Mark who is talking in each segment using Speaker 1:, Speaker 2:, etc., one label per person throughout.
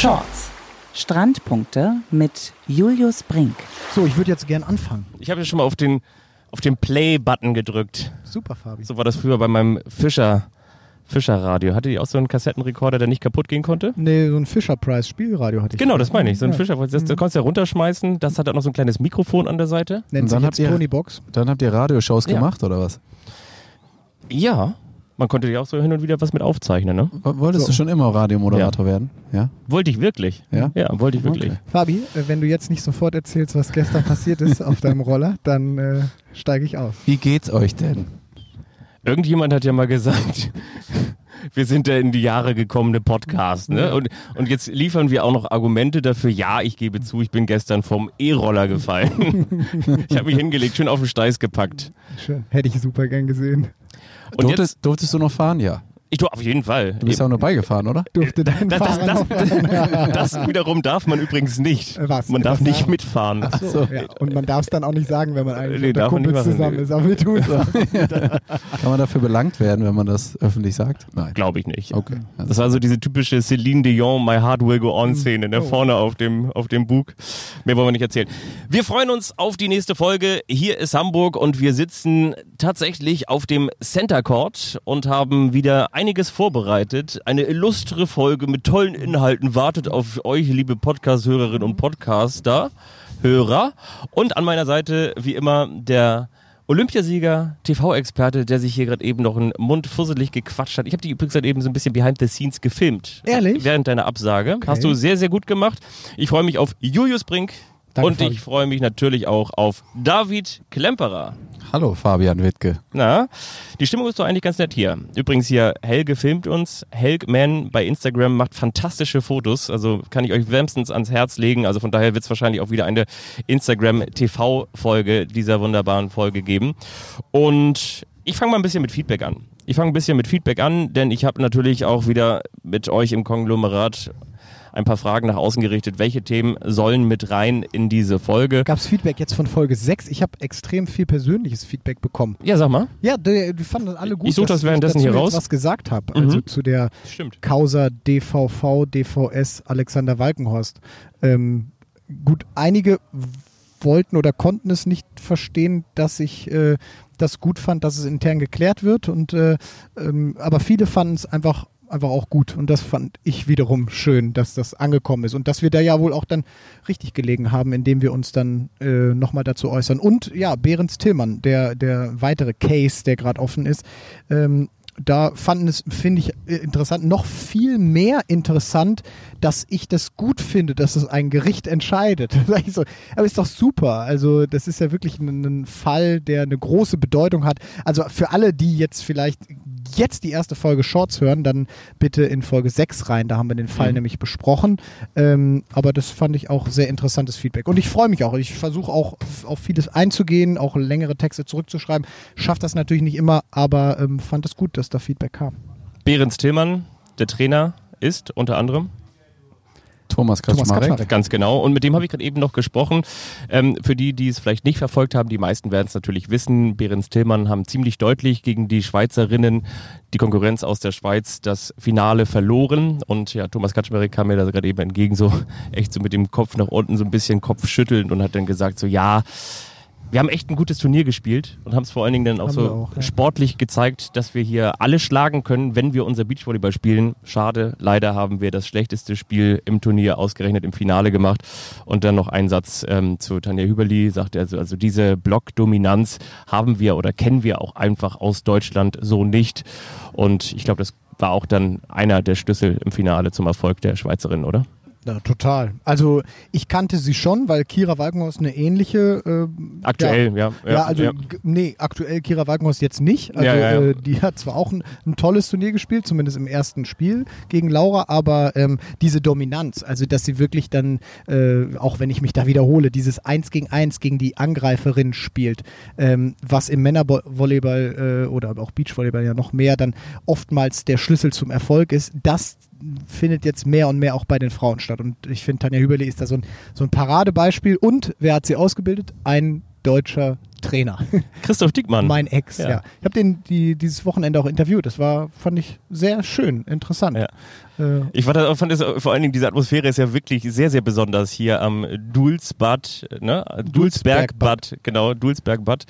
Speaker 1: Shorts. Strandpunkte mit Julius Brink.
Speaker 2: So, ich würde jetzt gern anfangen.
Speaker 3: Ich habe ja schon mal auf den, auf den Play-Button gedrückt.
Speaker 2: Super, Fabi.
Speaker 3: So war das früher bei meinem Fischer, Fischerradio. Hatte die auch so einen Kassettenrekorder, der nicht kaputt gehen konnte?
Speaker 2: Nee, so ein Fisher-Price-Spielradio hatte ich.
Speaker 3: Genau, das meine ich. So ein
Speaker 2: Ja.
Speaker 3: Fischer, das, das konntest du ja runterschmeißen. Das hat auch noch so ein kleines Mikrofon an der Seite.
Speaker 2: Nennt
Speaker 4: Und
Speaker 2: sich
Speaker 4: dann
Speaker 2: jetzt
Speaker 4: habt ihr-
Speaker 2: Tony Box.
Speaker 4: Dann habt ihr Radioshows
Speaker 3: Ja.
Speaker 4: gemacht oder was?
Speaker 3: Ja, man konnte ja auch so hin und wieder was mit aufzeichnen, ne?
Speaker 4: Wolltest
Speaker 2: So.
Speaker 4: du schon immer Radiomoderator werden? Ja.
Speaker 3: Wollte ich wirklich.
Speaker 4: Ja?
Speaker 3: Ja, wollte ich wirklich.
Speaker 4: Okay.
Speaker 2: Fabi, äh, wenn du jetzt nicht sofort erzählst, was gestern passiert ist auf deinem Roller, dann äh, steige ich auf.
Speaker 4: Wie geht's euch denn?
Speaker 3: Irgendjemand hat ja mal gesagt, wir sind da in die Jahre gekommene Podcast, ne? Und, und jetzt liefern wir auch noch Argumente dafür. Ja, ich gebe zu, ich bin gestern vom E-Roller gefallen. ich habe mich hingelegt, schön auf den Steiß gepackt.
Speaker 2: Schön. Hätte ich super gern gesehen.
Speaker 3: Und
Speaker 4: durftest, durftest du noch fahren? Ja.
Speaker 3: Ich tue auf jeden Fall.
Speaker 4: Du bist ja auch nur beigefahren, oder?
Speaker 2: Durfte dein
Speaker 3: das, das, das, das wiederum darf man übrigens nicht.
Speaker 2: Äh, was?
Speaker 3: Man darf nicht mitfahren.
Speaker 2: noch, so, ja. Und man darf es dann auch nicht sagen, wenn man eigentlich
Speaker 3: Nee,
Speaker 2: mit Kumpels
Speaker 3: machen.
Speaker 2: zusammen ist. Aber wir tun es.
Speaker 4: Kann man dafür belangt werden, wenn man das öffentlich sagt? Nein.
Speaker 3: Glaube ich nicht.
Speaker 4: Okay.
Speaker 3: Das war so diese typische Celine Dion, My Heart Will Go On Szene, ne?
Speaker 2: Oh.
Speaker 3: vorne auf dem, auf dem Bug. Mehr wollen wir nicht erzählen. Wir freuen uns auf die nächste Folge. Hier ist Hamburg und wir sitzen tatsächlich auf dem Center Court und haben wieder einiges vorbereitet. Eine illustre Folge mit tollen Inhalten wartet auf euch, liebe Podcast-Hörerinnen und Podcaster, Hörer. Und an meiner Seite, wie immer, der Olympiasieger, TV-Experte, der sich hier gerade eben noch einen Mund fusselig gequatscht hat. Ich habe die übrigens gerade eben so ein bisschen behind the scenes gefilmt.
Speaker 2: Ehrlich?
Speaker 3: Während deiner Absage. Hast du sehr, sehr gut gemacht. Ich freue mich auf Julius Brink.
Speaker 2: Danke,
Speaker 3: und
Speaker 2: Fabi.
Speaker 3: ich freue mich natürlich auch auf David Klemperer.
Speaker 4: Hallo, Fabian Wittke.
Speaker 3: Na, die Stimmung ist doch eigentlich ganz nett hier. Übrigens hier, Helge filmt uns. Helgman bei Instagram macht fantastische Fotos. Also kann ich euch wärmstens ans Herz legen. Also von daher wird es wahrscheinlich auch wieder eine Instagram-TV-Folge dieser wunderbaren Folge geben. Und ich fange mal ein bisschen mit Feedback an. Ich fange ein bisschen mit Feedback an, denn ich habe natürlich auch wieder mit euch im Konglomerat ein paar Fragen nach außen gerichtet. Welche Themen sollen mit rein in diese Folge?
Speaker 2: Gab es Feedback jetzt von Folge 6? Ich habe extrem viel persönliches Feedback bekommen.
Speaker 3: Ja, sag mal.
Speaker 2: Ja, die, die fanden das alle gut.
Speaker 3: Ich such das
Speaker 2: dass
Speaker 3: währenddessen hier raus.
Speaker 2: was gesagt habe. Also
Speaker 3: Mhm.
Speaker 2: zu der
Speaker 3: Stimmt.
Speaker 2: Causa DVV, DVS, Alexander Walkenhorst. Ähm, gut, einige wollten oder konnten es nicht verstehen, dass ich äh, das gut fand, dass es intern geklärt wird. Und äh, ähm, aber viele fanden es einfach einfach auch gut und das fand ich wiederum schön, dass das angekommen ist und dass wir da ja wohl auch dann richtig gelegen haben, indem wir uns dann äh, nochmal dazu äußern. Und ja, Behrens Tillmann, der, der weitere Case, der gerade offen ist, ähm, da fanden es, finde ich, äh, interessant, noch viel mehr interessant, dass ich das gut finde, dass es ein Gericht entscheidet. So, aber ist doch super. Also, das ist ja wirklich ein, ein Fall, der eine große Bedeutung hat. Also, für alle, die jetzt vielleicht jetzt die erste Folge Shorts hören, dann bitte in Folge 6 rein. Da haben wir den Fall
Speaker 3: Mhm.
Speaker 2: nämlich besprochen. Ähm, aber das fand ich auch sehr interessantes Feedback. Und ich freue mich auch. Ich versuche auch auf- vieles einzugehen, auch längere Texte zurückzuschreiben. Schafft das natürlich nicht immer, aber ähm, fand es gut, dass da Feedback kam.
Speaker 3: Behrens Tillmann, der Trainer, ist unter anderem
Speaker 4: Thomas
Speaker 2: Thomas
Speaker 4: Kaczmarek.
Speaker 2: Kaczmarek.
Speaker 3: Ganz genau. Und mit dem habe ich gerade eben noch gesprochen. Ähm, für die, die es vielleicht nicht verfolgt haben, die meisten werden es natürlich wissen. Behrens Tillmann haben ziemlich deutlich gegen die Schweizerinnen, die Konkurrenz aus der Schweiz, das Finale verloren. Und ja, Thomas Kaczmarek kam mir da gerade eben entgegen, so echt so mit dem Kopf nach unten, so ein bisschen Kopf schüttelnd und hat dann gesagt, so ja, wir haben echt ein gutes Turnier gespielt und haben es vor allen Dingen dann auch
Speaker 2: Haben
Speaker 3: so
Speaker 2: auch, ja.
Speaker 3: sportlich gezeigt, dass wir hier alle schlagen können, wenn wir unser Beachvolleyball spielen. Schade, leider haben wir das schlechteste Spiel im Turnier ausgerechnet im Finale gemacht. Und dann noch ein Satz ähm, zu Tanja Hüberli, sagt er also, also diese Blockdominanz haben wir oder kennen wir auch einfach aus Deutschland so nicht. Und ich glaube, das war auch dann einer der Schlüssel im Finale zum Erfolg der Schweizerin, oder?
Speaker 2: Ja, total. Also ich kannte sie schon, weil Kira Walkenhorst eine ähnliche äh,
Speaker 3: Aktuell, ja.
Speaker 2: Ja, also g- nee, aktuell Kira Walkenhorst jetzt nicht. Also
Speaker 3: Ja, ja, ja.
Speaker 2: Äh, die hat zwar auch ein, ein tolles Turnier gespielt, zumindest im ersten Spiel gegen Laura, aber ähm, diese Dominanz, also dass sie wirklich dann, äh, auch wenn ich mich da wiederhole, dieses Eins gegen Eins gegen die Angreiferin spielt, ähm, was im Männervolleyball äh, oder auch Beachvolleyball ja noch mehr dann oftmals der Schlüssel zum Erfolg ist, das findet jetzt mehr und mehr auch bei den Frauen statt. Und ich finde, Tanja Hüberli ist da so ein, so ein Paradebeispiel. Und wer hat sie ausgebildet? Ein deutscher Trainer.
Speaker 3: Christoph Diekmann.
Speaker 2: mein Ex,
Speaker 3: Ja.
Speaker 2: ja. Ich habe den die, dieses Wochenende auch interviewt. Das war, fand ich, sehr schön, interessant.
Speaker 3: Ja. Ich fand, das, fand das, vor allen Dingen, diese Atmosphäre ist ja wirklich sehr, sehr besonders hier am Dulsbad, ne? Dulsbergbad, genau, Dulsbergbad.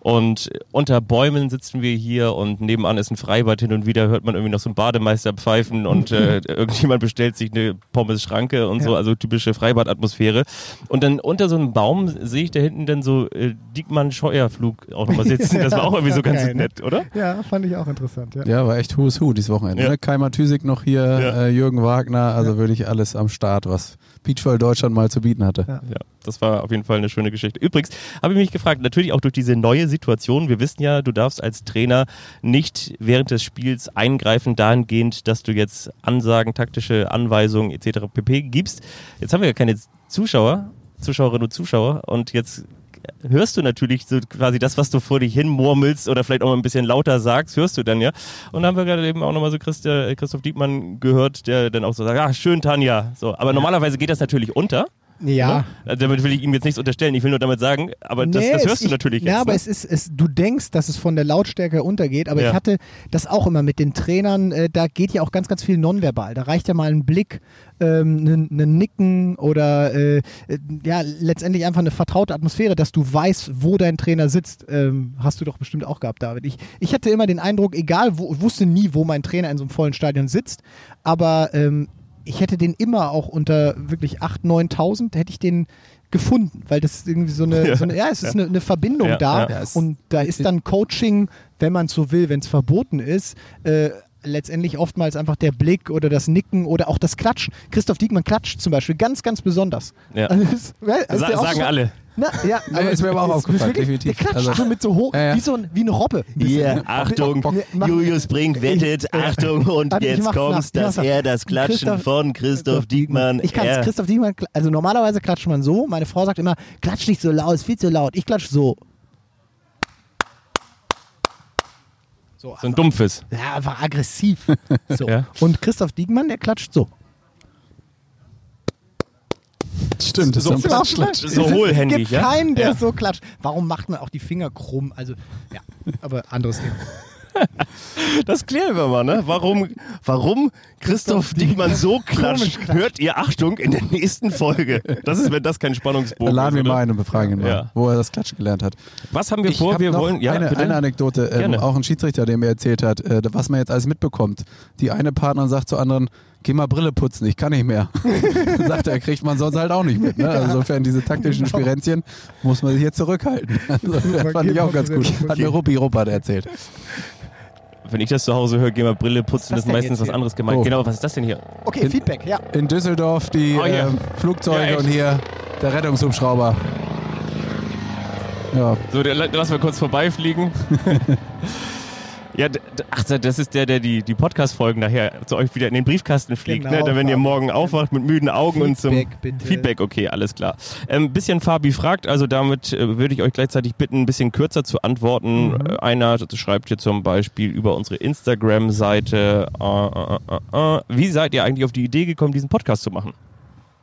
Speaker 3: Und unter Bäumen sitzen wir hier und nebenan ist ein Freibad. Hin und wieder hört man irgendwie noch so einen Bademeister pfeifen und äh, irgendjemand bestellt sich eine Pommes-Schranke und so, also typische Freibad-Atmosphäre. Und dann unter so einem Baum sehe ich da hinten dann so äh, Diekmann-Scheuerflug auch nochmal sitzen. Das war auch irgendwie so ganz
Speaker 2: Geil, ne?
Speaker 3: nett, oder?
Speaker 2: ja, fand ich auch interessant. Ja.
Speaker 4: Ja, war echt Who's Who dieses Wochenende.
Speaker 3: Ja.
Speaker 4: Ne? Keimer Tüsig noch hier,
Speaker 3: Ja.
Speaker 4: Äh, Jürgen Wagner, also wirklich alles am Start, was Beachvoll Deutschland mal zu bieten hatte.
Speaker 2: Ja.
Speaker 3: Ja, das war auf jeden Fall eine schöne Geschichte. Übrigens habe ich mich gefragt, natürlich auch durch diese neue Situation. Wir wissen ja, du darfst als Trainer nicht während des Spiels eingreifen dahingehend, dass du jetzt Ansagen, taktische Anweisungen etc. pp. gibst. Jetzt haben wir ja keine Zuschauer, Zuschauerinnen und Zuschauer und jetzt hörst du natürlich so quasi das, was du vor dich hin murmelst oder vielleicht auch mal ein bisschen lauter sagst, hörst du dann ja. Und da haben wir gerade eben auch nochmal so Christ, äh, Christoph Diekmann gehört, der dann auch so sagt, ah, schön Tanja. So, aber normalerweise geht das natürlich unter.
Speaker 2: Ja.
Speaker 3: Ne? Damit will ich ihm jetzt nichts unterstellen. Ich will nur damit sagen, aber das,
Speaker 2: Nee,
Speaker 3: das
Speaker 2: es-
Speaker 3: hörst du
Speaker 2: ich,
Speaker 3: natürlich
Speaker 2: Ja,
Speaker 3: jetzt.
Speaker 2: aber
Speaker 3: ne?
Speaker 2: es ist, es, du denkst, dass es von der Lautstärke untergeht, aber
Speaker 3: Ja.
Speaker 2: ich hatte das auch immer mit den Trainern, äh, da geht ja auch ganz, ganz viel nonverbal. Da reicht ja mal ein Blick, ähm, ein ne Nicken oder äh, äh, ja, letztendlich einfach eine vertraute Atmosphäre, dass du weißt, wo dein Trainer sitzt. Ähm, hast du doch bestimmt auch gehabt, David. Ich, ich hatte immer den Eindruck, egal wo, wusste nie, wo mein Trainer in so einem vollen Stadion sitzt, aber ähm, ich hätte den immer auch unter wirklich 8.000, 9.000, hätte ich den gefunden, weil das irgendwie so eine,
Speaker 3: Ja.
Speaker 2: so eine ja, es ist eine, eine Verbindung
Speaker 3: Ja,
Speaker 2: da
Speaker 3: ja.
Speaker 4: Ja,
Speaker 2: und da ist dann Coaching, wenn man so will, wenn es verboten ist, äh, letztendlich oftmals einfach der Blick oder das Nicken oder auch das Klatschen. Christoph Diekmann klatscht zum Beispiel ganz, ganz besonders.
Speaker 3: Ja.
Speaker 2: Also, das- weil- also
Speaker 3: Sa sagen
Speaker 2: so-
Speaker 3: alle.
Speaker 2: Na, ja,
Speaker 4: Nee, ist mir aber auch
Speaker 2: es-
Speaker 4: aufgefallen, definitiv.
Speaker 2: Der klatscht
Speaker 4: Also-
Speaker 2: so mit so hoch,
Speaker 4: Ja, ja.
Speaker 2: Wie, so ein, wie eine Robbe. Ja,
Speaker 3: Achtung,
Speaker 2: mach-
Speaker 3: Julius Brink wettet, Achtung, und
Speaker 2: ich
Speaker 3: jetzt
Speaker 2: nach,
Speaker 3: kommt's,
Speaker 2: ich
Speaker 3: dass er das Klatschen
Speaker 2: Christoph-
Speaker 3: von Christoph Diekmann.
Speaker 2: Ich kann es Christoph Diekmann, also normalerweise klatscht man so. Meine Frau sagt immer, klatsch nicht so laut, ist viel zu laut. Ich klatsch so. So,
Speaker 3: so ein dumpfes.
Speaker 2: Ja, einfach aggressiv. So.
Speaker 3: Ja.
Speaker 2: Und Christoph Diekmann, der klatscht so.
Speaker 4: Stimmt, das
Speaker 3: So-
Speaker 4: ist so ein Klatsch.
Speaker 3: So hohlhändig,
Speaker 2: gibt
Speaker 3: ja?
Speaker 2: keinen, der
Speaker 3: Ja.
Speaker 2: so klatscht. Warum macht man auch die Finger krumm? Also, ja, aber anderes Thema.
Speaker 3: Das klären wir mal, ne? Warum, warum Christoph Diekmann so klatscht, hört ihr Achtung in der nächsten Folge. Das ist, wenn das kein Spannungsbogen
Speaker 4: Dann laden
Speaker 3: ist,
Speaker 4: wir mal ein und befragen ihn mal,
Speaker 3: Ja.
Speaker 4: wo er das Klatschen gelernt hat.
Speaker 3: Was haben wir
Speaker 4: Ich
Speaker 3: vor?
Speaker 4: hab
Speaker 3: Wir wollen, ja,
Speaker 4: eine, eine Anekdote, ähm, auch ein Schiedsrichter, der mir erzählt hat, äh, was man jetzt alles mitbekommt. Die eine Partnerin sagt zur anderen, geh mal Brille putzen, ich kann nicht mehr. sagt er, kriegt man sonst halt auch nicht mit. Ne? Also insofern diese taktischen
Speaker 2: Genau.
Speaker 4: Spirenzchen muss man sich hier zurückhalten. Also, das fand ich auch ganz gut. Hat mir Ruppi Ruppert erzählt.
Speaker 3: Wenn ich das zu Hause höre, geh mal Brille putzen,
Speaker 2: Was
Speaker 3: ist meistens was anderes gemeint.
Speaker 4: Oh.
Speaker 3: Genau, was ist das denn hier?
Speaker 2: Okay,
Speaker 4: In-
Speaker 2: Feedback, ja.
Speaker 4: In Düsseldorf die
Speaker 3: Oh, ja.
Speaker 4: ähm,
Speaker 3: Ja,
Speaker 4: Flugzeuge
Speaker 3: echt.
Speaker 4: und hier der Rettungshubschrauber. Ja,
Speaker 3: So, der, lass mal kurz vorbeifliegen. ja, ach, das ist der, der die, die Podcast-Folgen nachher zu euch wieder in den Briefkasten fliegt.
Speaker 2: Genau.
Speaker 3: ne? Dann, wenn ihr morgen aufwacht mit müden Augen und zum
Speaker 2: Feedback, bitte.
Speaker 3: Feedback, okay, alles klar. Ein bisschen Fabi fragt, also damit äh, würde ich euch gleichzeitig bitten, ein bisschen kürzer zu antworten.
Speaker 2: Mhm.
Speaker 3: Äh, Einer schreibt hier zum Beispiel über unsere Instagram-Seite, äh, äh, äh, wie seid ihr eigentlich auf die Idee gekommen, diesen Podcast zu machen?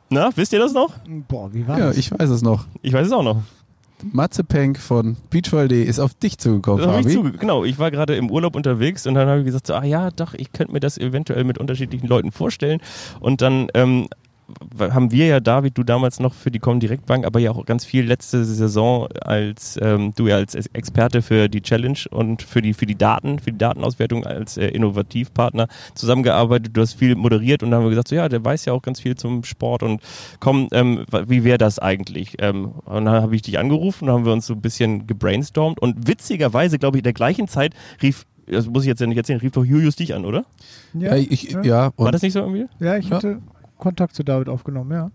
Speaker 3: Na, wisst ihr das noch?
Speaker 2: Boah, wie war
Speaker 4: ja,
Speaker 2: das?
Speaker 4: ich weiß es noch.
Speaker 3: Ich weiß es auch noch.
Speaker 4: Matze Penk von Beachvoll.de ist auf dich zugekommen, Fabi.
Speaker 3: zu, genau, ich war gerade im Urlaub unterwegs und dann habe ich gesagt, so, ah ja, doch, ich könnte mir das eventuell mit unterschiedlichen Leuten vorstellen. Und dann ähm, haben wir ja, David, du damals noch für die Comdirect-Bank, aber ja auch ganz viel letzte Saison als ähm, du ja als Ex- Experte für die Challenge und für die für die Daten, für die Datenauswertung als äh, Innovativpartner zusammengearbeitet. Du hast viel moderiert und dann haben wir gesagt, so ja, der weiß ja auch ganz viel zum Sport und komm, ähm, wie wäre das eigentlich? Ähm, und dann habe ich dich angerufen, dann haben wir uns so ein bisschen gebrainstormt und witzigerweise, glaube ich, in der gleichen Zeit rief das muss ich jetzt ja nicht erzählen, rief doch Julius dich an, oder?
Speaker 4: Ja, ich, ja,
Speaker 3: War das nicht so irgendwie?
Speaker 2: Ja, ich hatte Kontakt zu David aufgenommen, ja.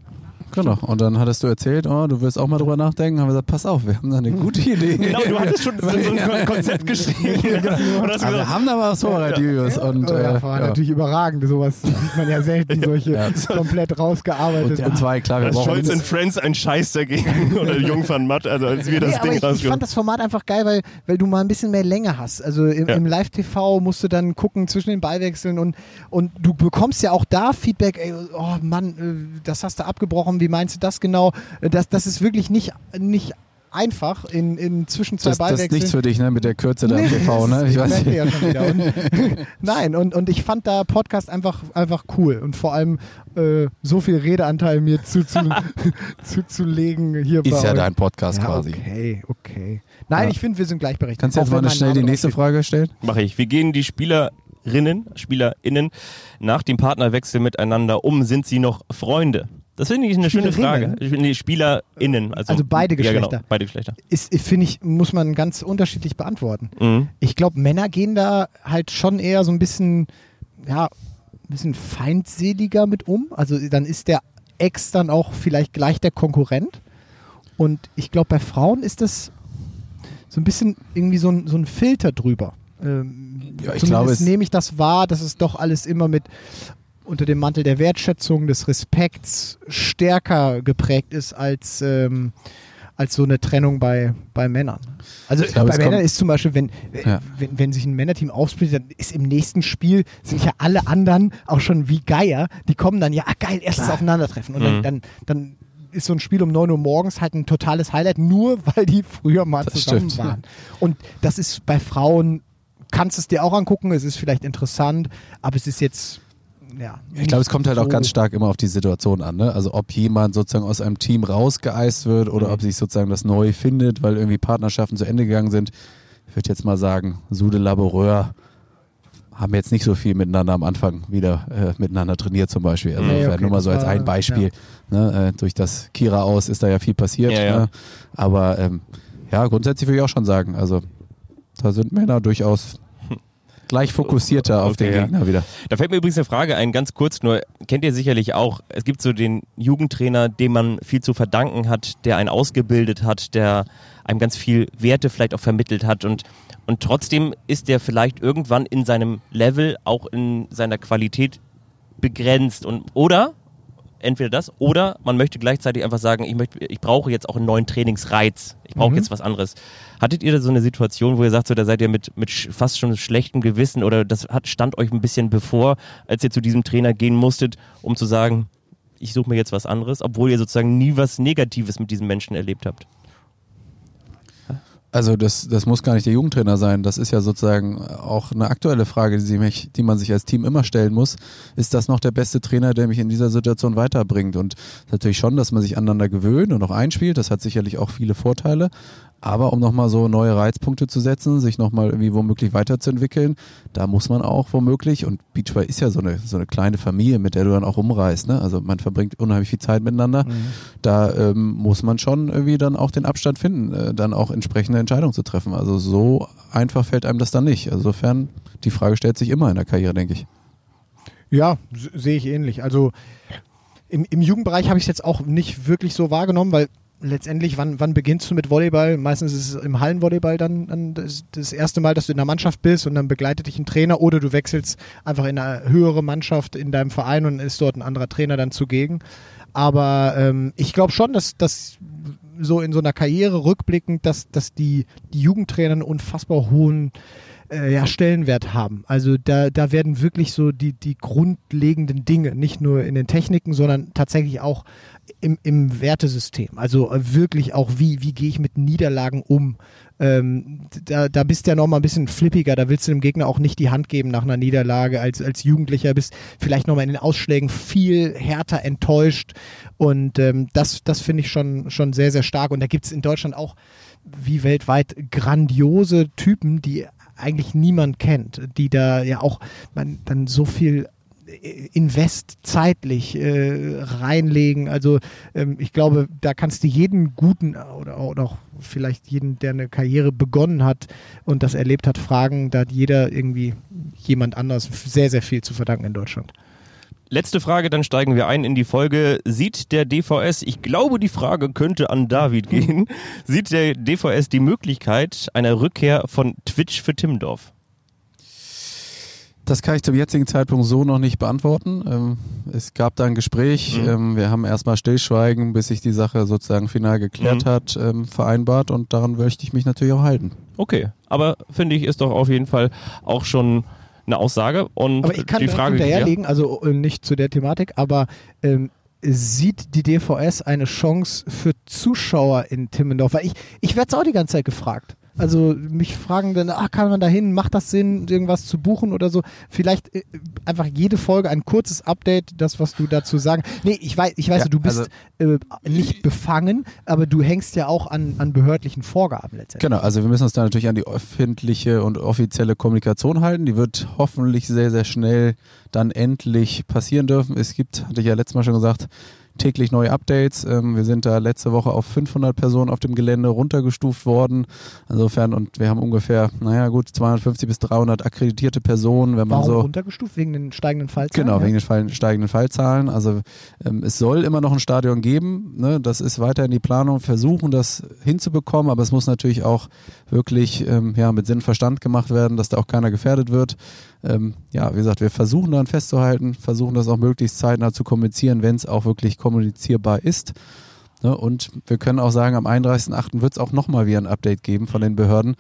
Speaker 4: Genau. und dann hattest du erzählt, oh, du willst auch mal drüber nachdenken. Haben wir gesagt, pass auf, wir haben da eine gute Idee.
Speaker 3: Genau, du hattest schon so, so ein Kon- Konzept geschrieben. Und
Speaker 4: Aber wir haben da was vorbereitet, Julius. Und,
Speaker 2: Oh, ja,
Speaker 4: äh,
Speaker 2: war
Speaker 4: ja.
Speaker 2: natürlich überragend. Sowas sieht man ja selten, solche
Speaker 4: Ja.
Speaker 2: komplett rausgearbeitet.
Speaker 4: Und, und zwei, klar, wir brauchen
Speaker 3: Scholz
Speaker 4: jetzt-
Speaker 3: and Friends ein Scheiß dagegen oder Jung van Matt, also als wir das
Speaker 2: nee, aber
Speaker 3: Ding
Speaker 2: ich, ich fand das Format einfach geil, weil, weil du mal ein bisschen mehr Länge hast. Also im,
Speaker 3: Ja.
Speaker 2: im Live-TV musst du dann gucken zwischen den Ballwechseln und, und du bekommst ja auch da Feedback, ey, oh Mann, äh, das hast du abgebrochen, wie meinst du das genau? Äh, Das, das ist wirklich nicht, nicht einfach in, in zwischen zwei
Speaker 4: Das, das ist nichts für dich, ne? Mit der Kürze da im
Speaker 2: Nee,
Speaker 4: TV, ne? Ich weiß nicht.
Speaker 2: ja. Und, nein, und, und ich fand da Podcast einfach, einfach cool und vor allem äh, so viel Redeanteil mir zu, zu, zu, zu legen hier bei
Speaker 4: Ist ja
Speaker 2: euch.
Speaker 4: dein Podcast
Speaker 2: ja,
Speaker 4: quasi.
Speaker 2: Okay, okay. Nein,
Speaker 4: Ja.
Speaker 2: ich finde, wir sind gleichberechtigt.
Speaker 4: Kannst du jetzt mal schnell die nächste. Frage stellen?
Speaker 3: Mache ich. Wie gehen die Spielerinnen, SpielerInnen nach dem Partnerwechsel miteinander um? Sind sie noch Freunde? Das finde ich eine schöne Frage.
Speaker 2: Spielerinnen?
Speaker 3: Nee, SpielerInnen. Also,
Speaker 2: Also beide
Speaker 3: Ja, genau,
Speaker 2: Geschlechter.
Speaker 3: beide Geschlechter.
Speaker 2: Ist, finde ich, muss man ganz unterschiedlich beantworten.
Speaker 3: Mhm.
Speaker 2: Ich glaube, Männer gehen da halt schon eher so ein bisschen, ja, ein bisschen feindseliger mit um. Also dann ist der Ex dann auch vielleicht gleich der Konkurrent. Und ich glaube, bei Frauen ist das so ein bisschen irgendwie so ein, so ein Filter drüber. Ähm,
Speaker 4: Ja, ich
Speaker 2: zumindest
Speaker 4: glaube,
Speaker 2: nehme ich das wahr, dass es doch alles immer mit unter dem Mantel der Wertschätzung, des Respekts stärker geprägt ist als, ähm, als so eine Trennung bei, bei Männern. Also
Speaker 4: glaube,
Speaker 2: bei Männern ist zum Beispiel, wenn,
Speaker 4: Ja.
Speaker 2: wenn, wenn sich ein Männerteam aufsplittet, dann ist im nächsten Spiel, sind ja alle anderen auch schon wie Geier, die kommen dann, ja, ah, geil, erstes Aufeinandertreffen. Und dann,
Speaker 3: Mhm.
Speaker 2: dann, dann ist so ein Spiel um 9 Uhr morgens halt ein totales Highlight, nur weil die früher mal
Speaker 4: Das
Speaker 2: zusammen
Speaker 4: stimmt.
Speaker 2: waren. Und das ist bei Frauen, kannst es dir auch angucken, es ist vielleicht interessant, aber es ist jetzt, ja.
Speaker 4: Ich glaube, es kommt halt auch ganz stark immer auf die Situation an. Ne? Also ob jemand sozusagen aus einem Team rausgeeist wird oder
Speaker 3: Mhm.
Speaker 4: ob sich sozusagen das neu findet, weil irgendwie Partnerschaften zu Ende gegangen sind. Ich würde jetzt mal sagen, Sude Laboreur haben jetzt nicht so viel miteinander am Anfang wieder äh, miteinander trainiert zum Beispiel. Also
Speaker 3: Nee,
Speaker 2: okay,
Speaker 4: nur mal so als ein Beispiel. Ne? Äh, durch das Kira aus ist da ja viel passiert.
Speaker 3: Ja, ja.
Speaker 4: Ne? Aber ähm, ja, grundsätzlich würde ich auch schon sagen, also da sind Männer durchaus gleich fokussierter auf
Speaker 3: Okay,
Speaker 4: den
Speaker 3: ja.
Speaker 4: Gegner wieder.
Speaker 3: Da fällt mir übrigens eine Frage ein, ganz kurz nur. Kennt ihr sicherlich auch, es gibt so den Jugendtrainer, dem man viel zu verdanken hat, der einen ausgebildet hat, der einem ganz viel Werte vielleicht auch vermittelt hat und, und trotzdem ist der vielleicht irgendwann in seinem Level, auch in seiner Qualität begrenzt und oder entweder das oder man möchte gleichzeitig einfach sagen, ich möchte, ich brauche jetzt auch einen neuen Trainingsreiz. Ich brauche
Speaker 2: Mhm.
Speaker 3: jetzt was anderes. Hattet ihr da so eine Situation, wo ihr sagt, so, da seid ihr mit, mit fast schon schlechtem Gewissen oder das hat, stand euch ein bisschen bevor, als ihr zu diesem Trainer gehen musstet, um zu sagen, ich suche mir jetzt was anderes, obwohl ihr sozusagen nie was Negatives mit diesem Menschen erlebt habt?
Speaker 4: Also das, das muss gar nicht der Jugendtrainer sein. Das ist ja sozusagen auch eine aktuelle Frage, die, mich, die man sich als Team immer stellen muss. Ist das noch der beste Trainer, der mich in dieser Situation weiterbringt? Und natürlich schon, dass man sich aneinander gewöhnt und auch einspielt. Das hat sicherlich auch viele Vorteile. Aber um nochmal so neue Reizpunkte zu setzen, sich nochmal irgendwie womöglich weiterzuentwickeln, da muss man auch womöglich, und Beachball ist ja so eine, so eine kleine Familie, mit der du dann auch rumreist, ne? Also man verbringt unheimlich viel Zeit miteinander. Da ähm, muss man schon irgendwie dann auch den Abstand finden, äh, dann auch entsprechende Entscheidungen zu treffen. Also so einfach fällt einem das dann nicht. Also Insofern, die Frage stellt sich immer in der Karriere, denke ich.
Speaker 2: Ja, sehe ich ähnlich. Also im, im Jugendbereich habe ich es jetzt auch nicht wirklich so wahrgenommen, weil letztendlich, wann, wann beginnst du mit Volleyball? Meistens ist es im Hallenvolleyball dann, dann das, das erste Mal, dass du in der Mannschaft bist und dann begleitet dich ein Trainer oder du wechselst einfach in eine höhere Mannschaft in deinem Verein und ist dort ein anderer Trainer dann zugegen. Aber ähm, ich glaube schon, dass, dass so in so einer Karriere rückblickend, dass, dass die, die Jugendtrainer einen unfassbar hohen äh, ja, Stellenwert haben. Also da, da werden wirklich so die, die grundlegenden Dinge, nicht nur in den Techniken, sondern tatsächlich auch im, im Wertesystem. Also äh, wirklich auch, wie, wie gehe ich mit Niederlagen um? Ähm, da, da bist du ja noch mal ein bisschen flippiger, da willst du dem Gegner auch nicht die Hand geben nach einer Niederlage als, als Jugendlicher, bist vielleicht noch mal in den Ausschlägen viel härter enttäuscht und ähm, das, das finde ich schon, schon sehr, sehr stark und da gibt es in Deutschland auch wie weltweit grandiose Typen, die eigentlich niemand kennt, die da ja auch man dann so viel äh, Invest zeitlich äh, reinlegen. Also ähm, ich glaube, da kannst du jeden guten oder, oder auch vielleicht jeden, der eine Karriere begonnen hat und das erlebt hat, fragen. Da hat jeder irgendwie jemand anders sehr, sehr viel zu verdanken in Deutschland.
Speaker 3: Letzte Frage, dann steigen wir ein in die Folge. Sieht der DVS, ich glaube, die Frage könnte an David gehen, sieht der DVS die Möglichkeit einer Rückkehr von Twitch für Timmendorf?
Speaker 4: Das kann ich zum jetzigen Zeitpunkt so noch nicht beantworten. Ähm, es gab da ein Gespräch.
Speaker 3: Mhm.
Speaker 4: Ähm, wir haben erstmal Stillschweigen, bis sich die Sache sozusagen final geklärt
Speaker 3: Mhm.
Speaker 4: hat, ähm, vereinbart und daran möchte ich mich natürlich auch halten.
Speaker 3: Okay, aber finde ich, ist doch auf jeden Fall auch schon eine Aussage. Und
Speaker 2: Aber ich kann
Speaker 3: die Frage
Speaker 2: hinterherlegen, also äh, nicht zu der Thematik, aber ähm, sieht die DVS eine Chance für Zuschauer in Timmendorf? Weil ich, ich werde es auch die ganze Zeit gefragt. Also mich fragen dann, ach, kann man da hin? Macht das Sinn, irgendwas zu buchen oder so? Vielleicht äh, einfach jede Folge ein kurzes Update, das, was du dazu sagen. Nee, ich weiß, ich weiß,
Speaker 4: Ja,
Speaker 2: du bist
Speaker 4: also-
Speaker 2: äh, nicht befangen, aber du hängst ja auch an, an behördlichen Vorgaben letztendlich.
Speaker 4: Genau, also wir müssen uns da natürlich an die öffentliche und offizielle Kommunikation halten. Die wird hoffentlich sehr, sehr schnell dann endlich passieren dürfen. Es gibt, hatte ich ja letztes Mal schon gesagt, täglich neue Updates. Ähm, wir sind da letzte Woche auf 500 Personen auf dem Gelände runtergestuft worden. Insofern, und wir haben ungefähr, naja gut, 250 bis 300 akkreditierte Personen. Wenn man
Speaker 2: Warum
Speaker 4: so
Speaker 2: runtergestuft? Wegen den steigenden Fallzahlen?
Speaker 4: Genau,
Speaker 2: ja?
Speaker 4: wegen den steigenden Fallzahlen. Also ähm, es soll immer noch ein Stadion geben. Ne? Das ist weiterhin die Planung. Versuchen, das hinzubekommen, aber es muss natürlich auch wirklich ähm, ja, mit Sinn und Verstand gemacht werden, dass da auch keiner gefährdet wird. Ähm, ja, wie gesagt, wir versuchen daran festzuhalten, versuchen das auch möglichst zeitnah zu kommunizieren, wenn es auch wirklich kommunizierbar ist. Ne? Und wir können auch sagen, am 31.08. wird es auch nochmal wieder ein Update geben von den Behörden.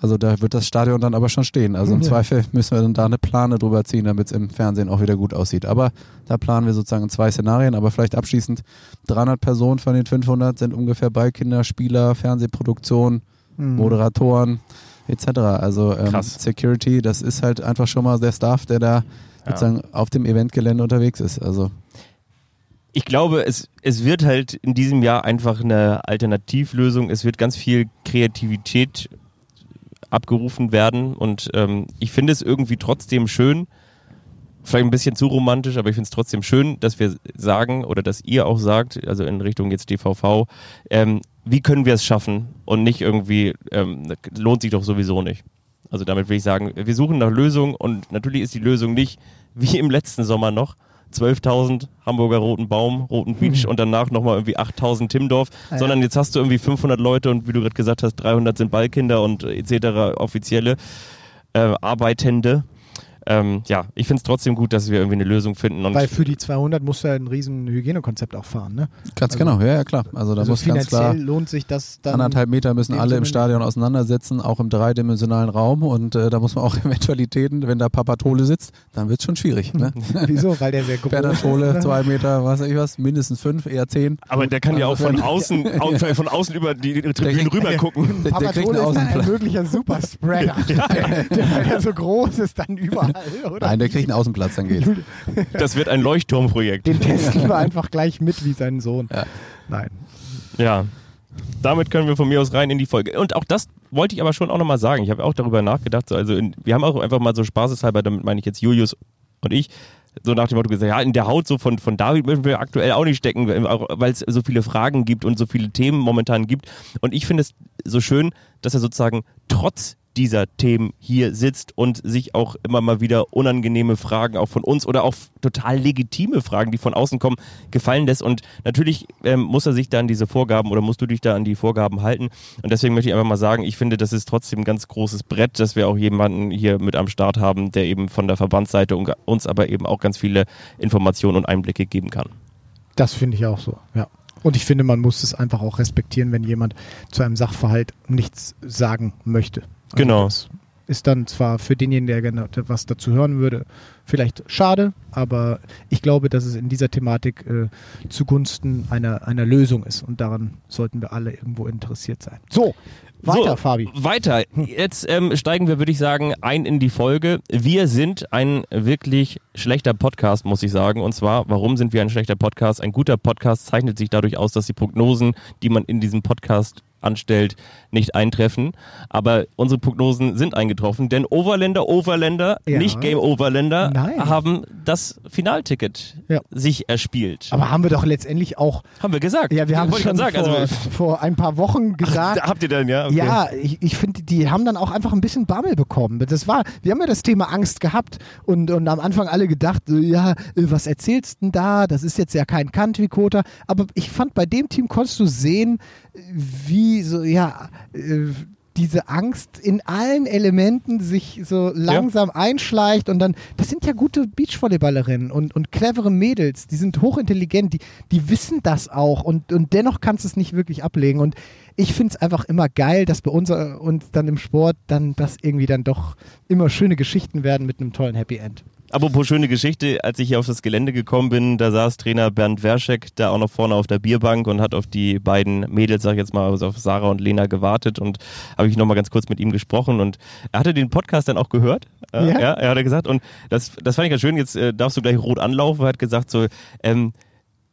Speaker 4: Also da wird das Stadion dann aber schon stehen. Also im
Speaker 2: Ja.
Speaker 4: Zweifel müssen wir dann da eine Plane drüber ziehen, damit es im Fernsehen auch wieder gut aussieht. Aber da planen wir sozusagen zwei Szenarien, aber vielleicht abschließend 300 Personen von den 500 sind ungefähr Ballkinder, Spieler, Fernsehproduktion,
Speaker 2: Hm.
Speaker 4: Moderatoren etc. Also ähm. Security, das ist halt einfach schon mal der Staff, der da sozusagen auf dem Eventgelände unterwegs ist. Also
Speaker 3: ich glaube, es, es wird halt in diesem Jahr einfach eine Alternativlösung. Es wird ganz viel Kreativität abgerufen werden und ähm, ich finde es irgendwie trotzdem schön, vielleicht ein bisschen zu romantisch, aber ich finde es trotzdem schön, dass wir sagen oder dass ihr auch sagt, also in Richtung jetzt DVV, ähm, wie können wir es schaffen und nicht irgendwie, ähm, lohnt sich doch sowieso nicht. Also damit will ich sagen, wir suchen nach Lösungen und natürlich ist die Lösung nicht wie im letzten Sommer noch 12.000 Hamburger Roten Baum, Roten Beach und danach nochmal irgendwie 8.000 Timmendorf,
Speaker 2: Ja.
Speaker 3: sondern jetzt hast du irgendwie 500 Leute und wie du gerade gesagt hast, 300 sind Ballkinder und etc. offizielle äh, Arbeitende. Ähm, ja, ich finde es trotzdem gut, dass wir irgendwie eine Lösung finden. Und
Speaker 2: Weil für die 200 musst du ja ein riesen Hygienekonzept auch fahren, ne?
Speaker 4: ganz
Speaker 2: Also-
Speaker 4: genau, ja, ja klar. Also da
Speaker 2: also
Speaker 4: muss ganz klar
Speaker 2: finanziell lohnt sich das dann.
Speaker 4: anderthalb Meter müssen alle im Stadion auseinandersetzen, auch im dreidimensionalen Raum und äh, da muss man auch Eventualitäten, wenn da Papatole sitzt, dann wird es schon schwierig. Ne?
Speaker 2: Wieso? Weil der sehr groß
Speaker 4: Bernatole,
Speaker 2: ist.
Speaker 4: zwei Meter, was weiß ich was, mindestens fünf, eher zehn.
Speaker 3: aber der kann ja auch von außen, au- von außen über die Tribünen rüber gucken.
Speaker 4: Der, der kriegt
Speaker 2: Papatole
Speaker 4: einen
Speaker 2: ist ein möglicher Superspreader. der, der, weil er so groß ist, dann überall, oder?
Speaker 4: Nein, der kriegt einen Außenplatz, dann geht's.
Speaker 3: Das wird ein Leuchtturmprojekt.
Speaker 2: Den testen wir einfach gleich mit wie seinen Sohn.
Speaker 4: Ja.
Speaker 2: Nein.
Speaker 3: Ja. Damit können wir von mir aus rein in die Folge. Und auch das wollte ich aber schon auch nochmal sagen. Ich habe auch darüber nachgedacht. So, also in, wir haben auch einfach mal so spaßeshalber, damit meine ich jetzt Julius und ich, so nach dem Motto gesagt, ja, in der Haut so von, von David müssen wir aktuell auch nicht stecken, weil es so viele Fragen gibt und so viele Themen momentan gibt. Und ich finde es so schön, dass er sozusagen trotz dieser Themen hier sitzt und sich auch immer mal wieder unangenehme Fragen auch von uns oder auch total legitime Fragen, die von außen kommen, gefallen lässt. Und natürlich ähm, muss er sich da an diese Vorgaben oder musst du dich da an die Vorgaben halten. Und deswegen möchte ich einfach mal sagen, ich finde, das ist trotzdem ein ganz großes Brett, dass wir auch jemanden hier mit am Start haben, der eben von der Verbandsseite und uns aber eben auch ganz viele Informationen und Einblicke geben kann.
Speaker 2: Das finde ich auch so, ja. Und ich finde, man muss es einfach auch respektieren, wenn jemand zu einem Sachverhalt nichts sagen möchte. Also
Speaker 3: Genau.
Speaker 2: Das ist dann zwar für denjenigen, der gerne was dazu hören würde, vielleicht schade, aber ich glaube, dass es in dieser Thematik äh, zugunsten einer, einer Lösung ist und daran sollten wir alle irgendwo interessiert sein. So, weiter,
Speaker 3: so,
Speaker 2: Fabi.
Speaker 3: Weiter. Jetzt ähm, steigen wir, würde ich sagen, ein in die Folge. Wir sind ein wirklich schlechter Podcast, muss ich sagen. Und zwar, warum sind wir ein schlechter Podcast? Ein guter Podcast zeichnet sich dadurch aus, dass die Prognosen, die man in diesem Podcast anstellt, nicht eintreffen. Aber unsere Prognosen sind eingetroffen, denn Overländer, Overländer,
Speaker 2: Ja.
Speaker 3: nicht Game Overländer,
Speaker 2: Nein.
Speaker 3: haben das Finalticket
Speaker 2: Ja.
Speaker 3: sich erspielt.
Speaker 2: Aber haben wir doch letztendlich auch,
Speaker 3: haben wir gesagt.
Speaker 2: ja, wir haben schon
Speaker 3: sagen.
Speaker 2: vor,
Speaker 3: Also,
Speaker 2: vor ein paar Wochen gesagt,
Speaker 3: da habt ihr dann, ja? Okay.
Speaker 2: Ja, ich, ich finde, die haben dann auch einfach ein bisschen Bammel bekommen. Das war, wir haben ja das Thema Angst gehabt und, und am Anfang alle gedacht, ja, äh, was erzählst denn da? Das ist jetzt ja kein Country-Quota. Aber ich fand, bei dem Team konntest du sehen, wie so, ja, äh, diese Angst in allen Elementen sich so langsam einschleicht und dann, das sind ja gute Beachvolleyballerinnen und, und clevere Mädels, die sind hochintelligent, die, die wissen das auch und, und dennoch kannst du es nicht wirklich ablegen und ich finde es einfach immer geil, dass bei uns, äh, uns dann im Sport dann das irgendwie dann doch immer schöne Geschichten werden mit einem tollen Happy End.
Speaker 3: Apropos schöne Geschichte, als ich hier auf das Gelände gekommen bin, da saß Trainer Bernd Werschek da auch noch vorne auf der Bierbank und hat auf die beiden Mädels, sag ich jetzt mal, also auf Sarah und Lena gewartet und habe ich nochmal ganz kurz mit ihm gesprochen und er hatte den Podcast dann auch gehört. Äh,
Speaker 2: Ja?
Speaker 3: ja, er hatte gesagt und das, das fand ich ganz schön, jetzt äh, darfst du gleich rot anlaufen, er hat gesagt so, ähm,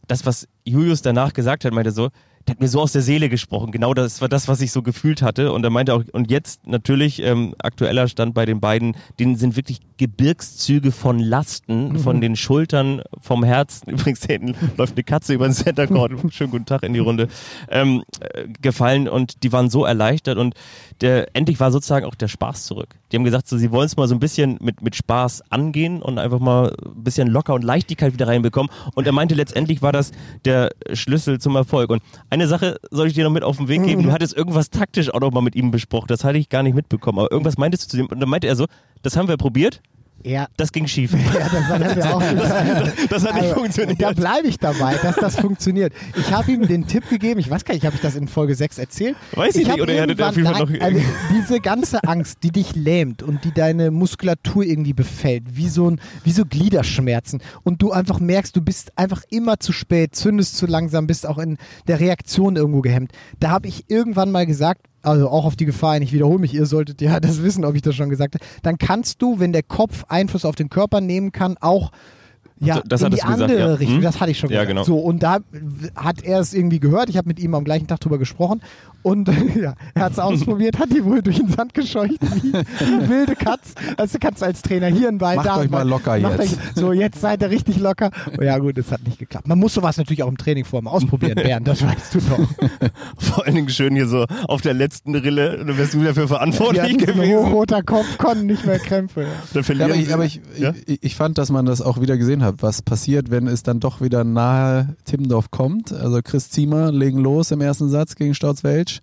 Speaker 3: das, was Julius danach gesagt hat, meinte so, der hat mir so aus der Seele gesprochen. Genau das war das, was ich so gefühlt hatte. Und er meinte auch, und jetzt natürlich, ähm, aktueller Stand bei den beiden, denen sind wirklich Gebirgszüge von Lasten, von den Schultern, vom Herzen. Übrigens, da hinten läuft eine Katze über den Center Court. Schönen guten Tag in die Runde. Ähm, äh, gefallen und die waren so erleichtert und der, endlich war sozusagen auch der Spaß zurück. Die haben gesagt, so, sie wollen es mal so ein bisschen mit, mit Spaß angehen und einfach mal ein bisschen locker und Leichtigkeit wieder reinbekommen. Und er meinte, letztendlich war das der Schlüssel zum Erfolg. Und eine Sache soll ich dir noch mit auf den Weg geben. Du hattest irgendwas taktisch auch noch mal mit ihm besprochen. Das hatte ich gar nicht mitbekommen. Aber irgendwas meintest du zu dem. Und dann meinte er so, das haben wir probiert,
Speaker 2: Ja,
Speaker 3: das ging schief.
Speaker 2: Ja, das hat auch gesagt.
Speaker 3: Das hat nicht
Speaker 2: Also,
Speaker 3: funktioniert.
Speaker 2: Da bleibe ich dabei, dass das funktioniert. Ich habe ihm den Tipp gegeben, ich weiß gar nicht, habe ich das in Folge 6 erzählt?
Speaker 3: Weiß ich nicht,
Speaker 2: hab
Speaker 3: oder er hatte auf jeden Fall
Speaker 2: irgendwann-
Speaker 3: noch-
Speaker 2: also, diese ganze Angst, die dich lähmt und die deine Muskulatur irgendwie befällt, wie so, ein, wie so Gliederschmerzen und du einfach merkst, du bist einfach immer zu spät, zündest zu langsam, bist auch in der Reaktion irgendwo gehemmt. Da habe ich irgendwann mal gesagt, also auch auf die Gefahr, hin, ich wiederhole mich, ihr solltet ja das wissen, ob ich das schon gesagt habe, dann kannst du, wenn der Kopf Einfluss auf den Körper nehmen kann, auch ja,
Speaker 3: Das
Speaker 2: in die
Speaker 3: du gesagt,
Speaker 2: andere
Speaker 3: ja.
Speaker 2: Richtung,
Speaker 3: Hm?
Speaker 2: das hatte ich schon
Speaker 3: Ja,
Speaker 2: gesagt.
Speaker 3: genau.
Speaker 2: So, und da hat er es irgendwie gehört, ich habe mit ihm am gleichen Tag drüber gesprochen und ja, er hat es ausprobiert, hat die wohl durch den Sand gescheucht, wie eine wilde Katz. Also du kannst als Trainer hier ein Ball,
Speaker 4: Macht
Speaker 2: da
Speaker 4: euch mal locker
Speaker 2: Macht
Speaker 4: jetzt.
Speaker 2: Euch, so, jetzt seid ihr richtig locker. Oh, ja gut, es hat nicht geklappt. Man muss sowas natürlich auch im Training vorher mal ausprobieren, Bernd, das weißt du doch.
Speaker 3: Vor allen Dingen schön hier so auf der letzten Rille. Da wärst du dafür
Speaker 2: Die
Speaker 3: verantwortlich gewesen.
Speaker 2: hochroter Kopf, konnten nicht mehr Krämpfe. Ja.
Speaker 3: Dann
Speaker 4: aber ich, aber ich,
Speaker 3: Ja?
Speaker 4: ich, ich fand, dass man das auch wieder gesehen hat, was passiert, wenn es dann doch wieder nahe Timmendorf kommt. Also Chris Ziemer legen los im ersten Satz gegen Stautzwelsch.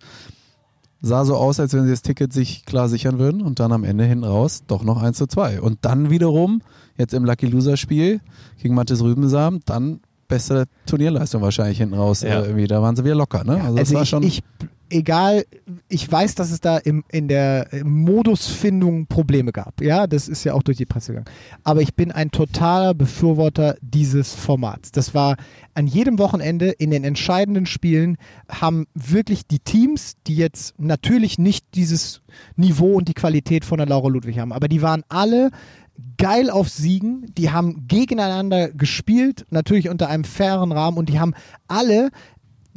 Speaker 4: Sah so aus, als wenn sie das Ticket sich klar sichern würden und dann am Ende hinten raus doch noch 1 zu 2. Und dann wiederum, jetzt im Lucky Loser Spiel gegen Mathis Rübensam, dann beste Turnierleistung wahrscheinlich hinten raus.
Speaker 3: Ja.
Speaker 4: Äh, irgendwie. Da waren sie wieder locker, ne? Also, das
Speaker 2: Also
Speaker 4: war
Speaker 2: ich,
Speaker 4: schon.
Speaker 2: ich, egal, ich weiß, dass es da im, in der Modusfindung Probleme gab. Ja, das ist ja auch durch die Presse gegangen. Aber ich bin ein totaler Befürworter dieses Formats. Das war an jedem Wochenende in den entscheidenden Spielen haben wirklich die Teams, die jetzt natürlich nicht dieses Niveau und die Qualität von der Laura Ludwig haben, aber die waren alle geil auf Siegen, die haben gegeneinander gespielt, natürlich unter einem fairen Rahmen und die haben alle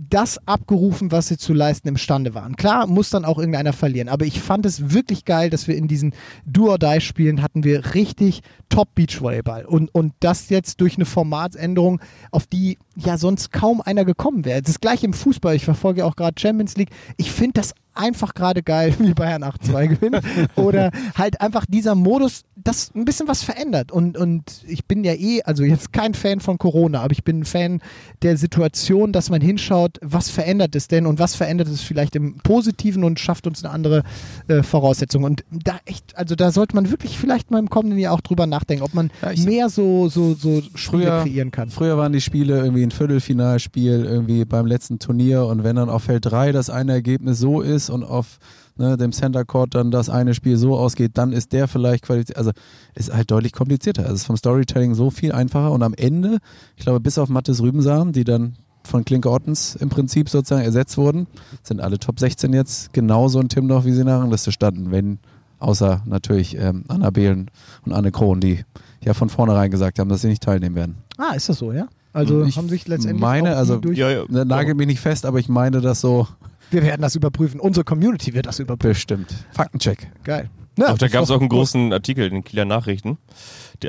Speaker 2: das abgerufen, was sie zu leisten imstande waren. Klar, muss dann auch irgendeiner verlieren, aber ich fand es wirklich geil, dass wir in diesen Do-or-Die-Spielen hatten wir richtig top Beachvolleyball und, und das jetzt durch eine Formatsänderung, auf die ja sonst kaum einer gekommen wäre. Das gleiche im Fußball, ich verfolge auch gerade Champions League, ich finde das einfach gerade geil, wie Bayern 8-2 gewinnt. Oder halt einfach dieser Modus, das ein bisschen was verändert. Und, und ich bin ja eh, also jetzt kein Fan von Corona, aber ich bin ein Fan der Situation, dass man hinschaut, was verändert es denn und was verändert es vielleicht im Positiven und schafft uns eine andere äh, Voraussetzung. Und da echt, also da sollte man wirklich vielleicht mal im kommenden Jahr auch drüber nachdenken, ob man
Speaker 4: Ja,
Speaker 2: mehr so, so, so Spiele
Speaker 4: Früher-
Speaker 2: kreieren kann.
Speaker 4: Früher waren die Spiele irgendwie ein Viertelfinalspiel irgendwie beim letzten Turnier und wenn dann auf Feld 3 das eine Ergebnis so ist und auf ne, dem Center Court dann das eine Spiel so ausgeht, dann ist der vielleicht qualifiziert. Also ist halt deutlich komplizierter. Also ist vom Storytelling so viel einfacher und am Ende, ich glaube, bis auf Mathis Rübensamen, die dann von Klinke Ottens im Prinzip sozusagen ersetzt wurden, sind alle Top 16 jetzt genauso in Timmendorf, wie sie in der Rangliste standen, wenn außer natürlich ähm, Anna Behlen und Anne Krohn, die ja von vornherein gesagt haben, dass sie nicht teilnehmen werden.
Speaker 2: Ah, ist das so, ja? Also
Speaker 4: Ich
Speaker 2: haben sich letztendlich
Speaker 4: meine, also-
Speaker 2: durch
Speaker 3: Ja, ja.
Speaker 4: Ne, Nagelt mich nicht fest, aber ich meine das so
Speaker 2: Wir werden das überprüfen. Unsere Community wird das überprüfen.
Speaker 4: bestimmt. Faktencheck.
Speaker 2: Geil. Ja,
Speaker 3: Auch da gab es auch einen großen Artikel in den Kieler Nachrichten.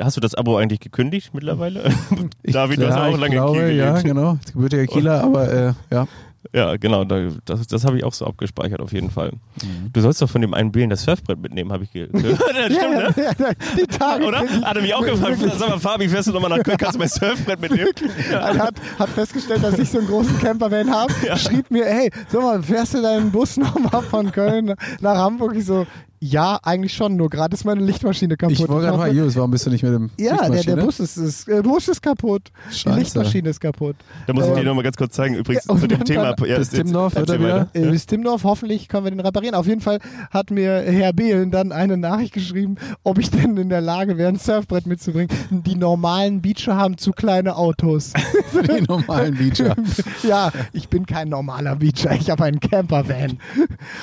Speaker 3: Hast du das Abo eigentlich gekündigt mittlerweile? David, du hast ja
Speaker 4: ja,
Speaker 3: auch
Speaker 4: ich
Speaker 3: lange
Speaker 4: glaube,
Speaker 3: in Kiel
Speaker 4: Ja,
Speaker 3: gelebt.
Speaker 4: genau. Gebürtiger Kieler, aber äh, ja.
Speaker 3: Ja, genau. Da, das das habe ich auch so abgespeichert auf jeden Fall.
Speaker 4: Mhm.
Speaker 3: Du sollst doch von dem einen Bälen das Surfbrett mitnehmen, habe ich gehört. ja, stimmt,
Speaker 2: Ja,
Speaker 3: ne?
Speaker 2: ja, ja, die Tage.
Speaker 3: Oder? Hat er mich auch gefragt. Sag mal, Fabi, fährst du nochmal nach Köln? Kannst du mein Surfbrett mitnehmen?
Speaker 2: Er hat, hat festgestellt, dass ich so einen großen Campervan habe. Schrieb mir, hey, sag mal, fährst du deinen Bus nochmal von Köln nach Hamburg? Ich so, Ja, eigentlich schon, nur gerade ist meine Lichtmaschine kaputt.
Speaker 4: Ich wollte gerade mal, warum bist du nicht mit dem
Speaker 2: Ja, der, der? Bus ist, ist, äh, Bus ist kaputt.
Speaker 4: Scheiße.
Speaker 2: Die Lichtmaschine ist kaputt.
Speaker 3: Da muss ich
Speaker 2: Ähm,
Speaker 3: dir nochmal ganz kurz zeigen, übrigens
Speaker 2: ja,
Speaker 3: zu dem Thema. Ja,
Speaker 4: Bis Timdorf wird er
Speaker 3: erzähl
Speaker 4: wieder.
Speaker 3: weiter.
Speaker 2: Äh, bis Timdorf, hoffentlich können wir den reparieren. Auf jeden Fall hat mir Herr Behlen dann eine Nachricht geschrieben, ob ich denn in der Lage wäre, ein Surfbrett mitzubringen. Die normalen Beacher haben zu kleine Autos.
Speaker 4: Die normalen Beacher.
Speaker 2: ja, ich bin kein normaler Beacher, ich habe einen Campervan.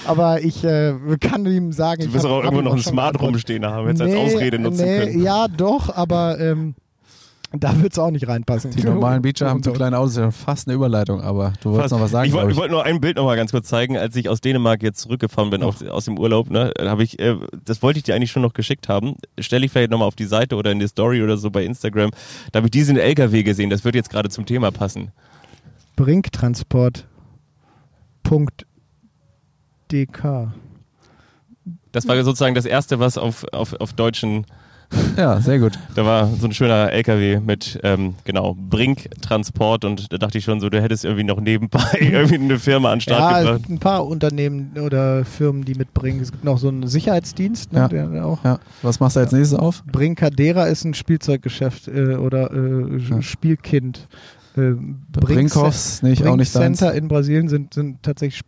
Speaker 2: Aber ich äh, kann ihm sagen,
Speaker 3: Du
Speaker 2: ich
Speaker 3: wirst
Speaker 2: hab-
Speaker 3: auch irgendwo noch ein Smart rumstehen haben, jetzt als Ausrede nutzen
Speaker 2: nee,
Speaker 3: können.
Speaker 2: Ja, doch, aber ähm, da wird es auch nicht reinpassen.
Speaker 4: Die normalen Beacher haben zu kleine Autos, das ist fast eine Überleitung, aber du wolltest
Speaker 3: Fast.
Speaker 4: noch was sagen,
Speaker 3: ich wollte wollte nur ein Bild noch mal ganz kurz zeigen, als ich aus Dänemark jetzt zurückgefahren bin auf, aus dem Urlaub. Ne, habe ich, äh, das wollte ich dir eigentlich schon noch geschickt haben. Stelle ich vielleicht noch mal auf die Seite oder in die Story oder so bei Instagram. Da habe ich diesen LKW gesehen. Das wird jetzt gerade zum Thema passen.
Speaker 2: Brinktransport.dk.
Speaker 3: Das war sozusagen das erste, was auf, auf, auf deutschen.
Speaker 4: Ja, sehr gut.
Speaker 3: Da war so ein schöner LKW mit ähm, genau Brink Transport und da dachte ich schon so, du hättest irgendwie noch nebenbei irgendwie eine Firma an den Start
Speaker 2: Ja,
Speaker 3: gebracht.
Speaker 2: ein paar Unternehmen oder Firmen, die mitbringen. Es gibt noch so einen Sicherheitsdienst, ne,
Speaker 4: Ja.
Speaker 2: der auch.
Speaker 4: Ja. Was machst du als nächstes auf?
Speaker 2: Brincadera ist ein Spielzeuggeschäft äh, oder äh,
Speaker 4: Ja.
Speaker 2: Spielkind. Äh,
Speaker 4: Brinkhoffs, nicht, auch nicht deins.
Speaker 2: Center in Brasilien sind, sind tatsächlich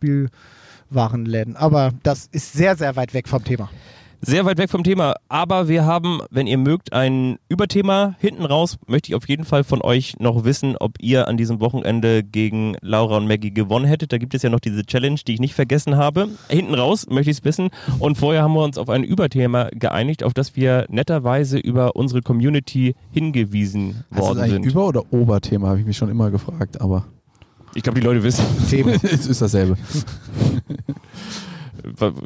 Speaker 2: Spielwarenläden. Aber das ist sehr, sehr weit weg vom Thema.
Speaker 3: Sehr weit weg vom Thema, aber wir haben, wenn ihr mögt, ein Überthema. Hinten raus möchte ich auf jeden Fall von euch noch wissen, ob ihr an diesem Wochenende gegen Laura und Maggie gewonnen hättet. Da gibt es ja noch diese Challenge, die ich nicht vergessen habe. Hinten raus möchte ich es wissen. Und vorher haben wir uns auf ein Überthema geeinigt, auf das wir netterweise über unsere Community hingewiesen
Speaker 4: Ist das
Speaker 3: worden
Speaker 4: eigentlich
Speaker 3: sind.
Speaker 4: Über- oder Oberthema, habe ich mich schon immer gefragt, aber
Speaker 3: Ich glaube, die Leute wissen.
Speaker 4: es ist dasselbe.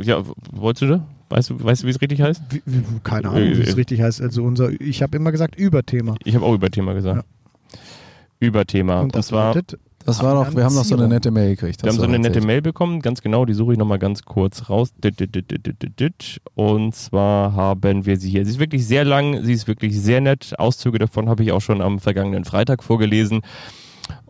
Speaker 3: Ja, wolltest du da? Weißt du, weißt du, wie es richtig heißt?
Speaker 2: Wie, wie, keine Ahnung, wie es richtig heißt. Also unser, ich habe immer gesagt Überthema.
Speaker 3: Ich habe auch Überthema gesagt. Überthema.
Speaker 2: Und das
Speaker 3: zwar.
Speaker 2: lautet
Speaker 4: Das war doch, wir haben noch so eine nette Mail gekriegt.
Speaker 3: Wir haben so eine nette
Speaker 4: erzählt.
Speaker 3: Mail bekommen, ganz genau, die suche ich nochmal ganz kurz raus. Und zwar haben wir sie hier. Sie ist wirklich sehr lang, sie ist wirklich sehr nett. Auszüge davon habe ich auch schon am vergangenen Freitag vorgelesen.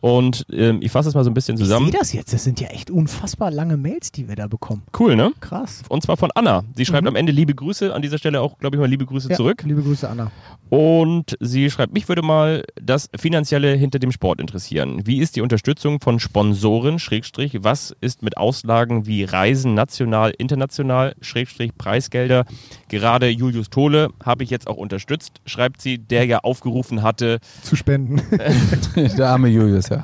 Speaker 3: Und ähm, ich fasse es mal so ein bisschen
Speaker 2: Ich
Speaker 3: zusammen.
Speaker 2: sehe das jetzt. Das sind ja echt unfassbar lange Mails, die wir da bekommen.
Speaker 3: Cool, ne?
Speaker 2: Krass.
Speaker 3: Und zwar von Anna. Sie schreibt
Speaker 2: Mhm.
Speaker 3: am Ende liebe Grüße. An dieser Stelle auch, glaube ich, mal liebe Grüße
Speaker 2: Ja,
Speaker 3: zurück.
Speaker 2: Liebe Grüße, Anna.
Speaker 3: Und sie schreibt, mich würde mal das Finanzielle hinter dem Sport interessieren. Wie ist die Unterstützung von Sponsoren, Schrägstrich, was ist mit Auslagen wie Reisen national, international, Schrägstrich, Preisgelder? Gerade Julius Tole habe ich jetzt auch unterstützt, schreibt sie, der ja aufgerufen hatte,
Speaker 2: Zu spenden.
Speaker 4: Der arme Julius, ja.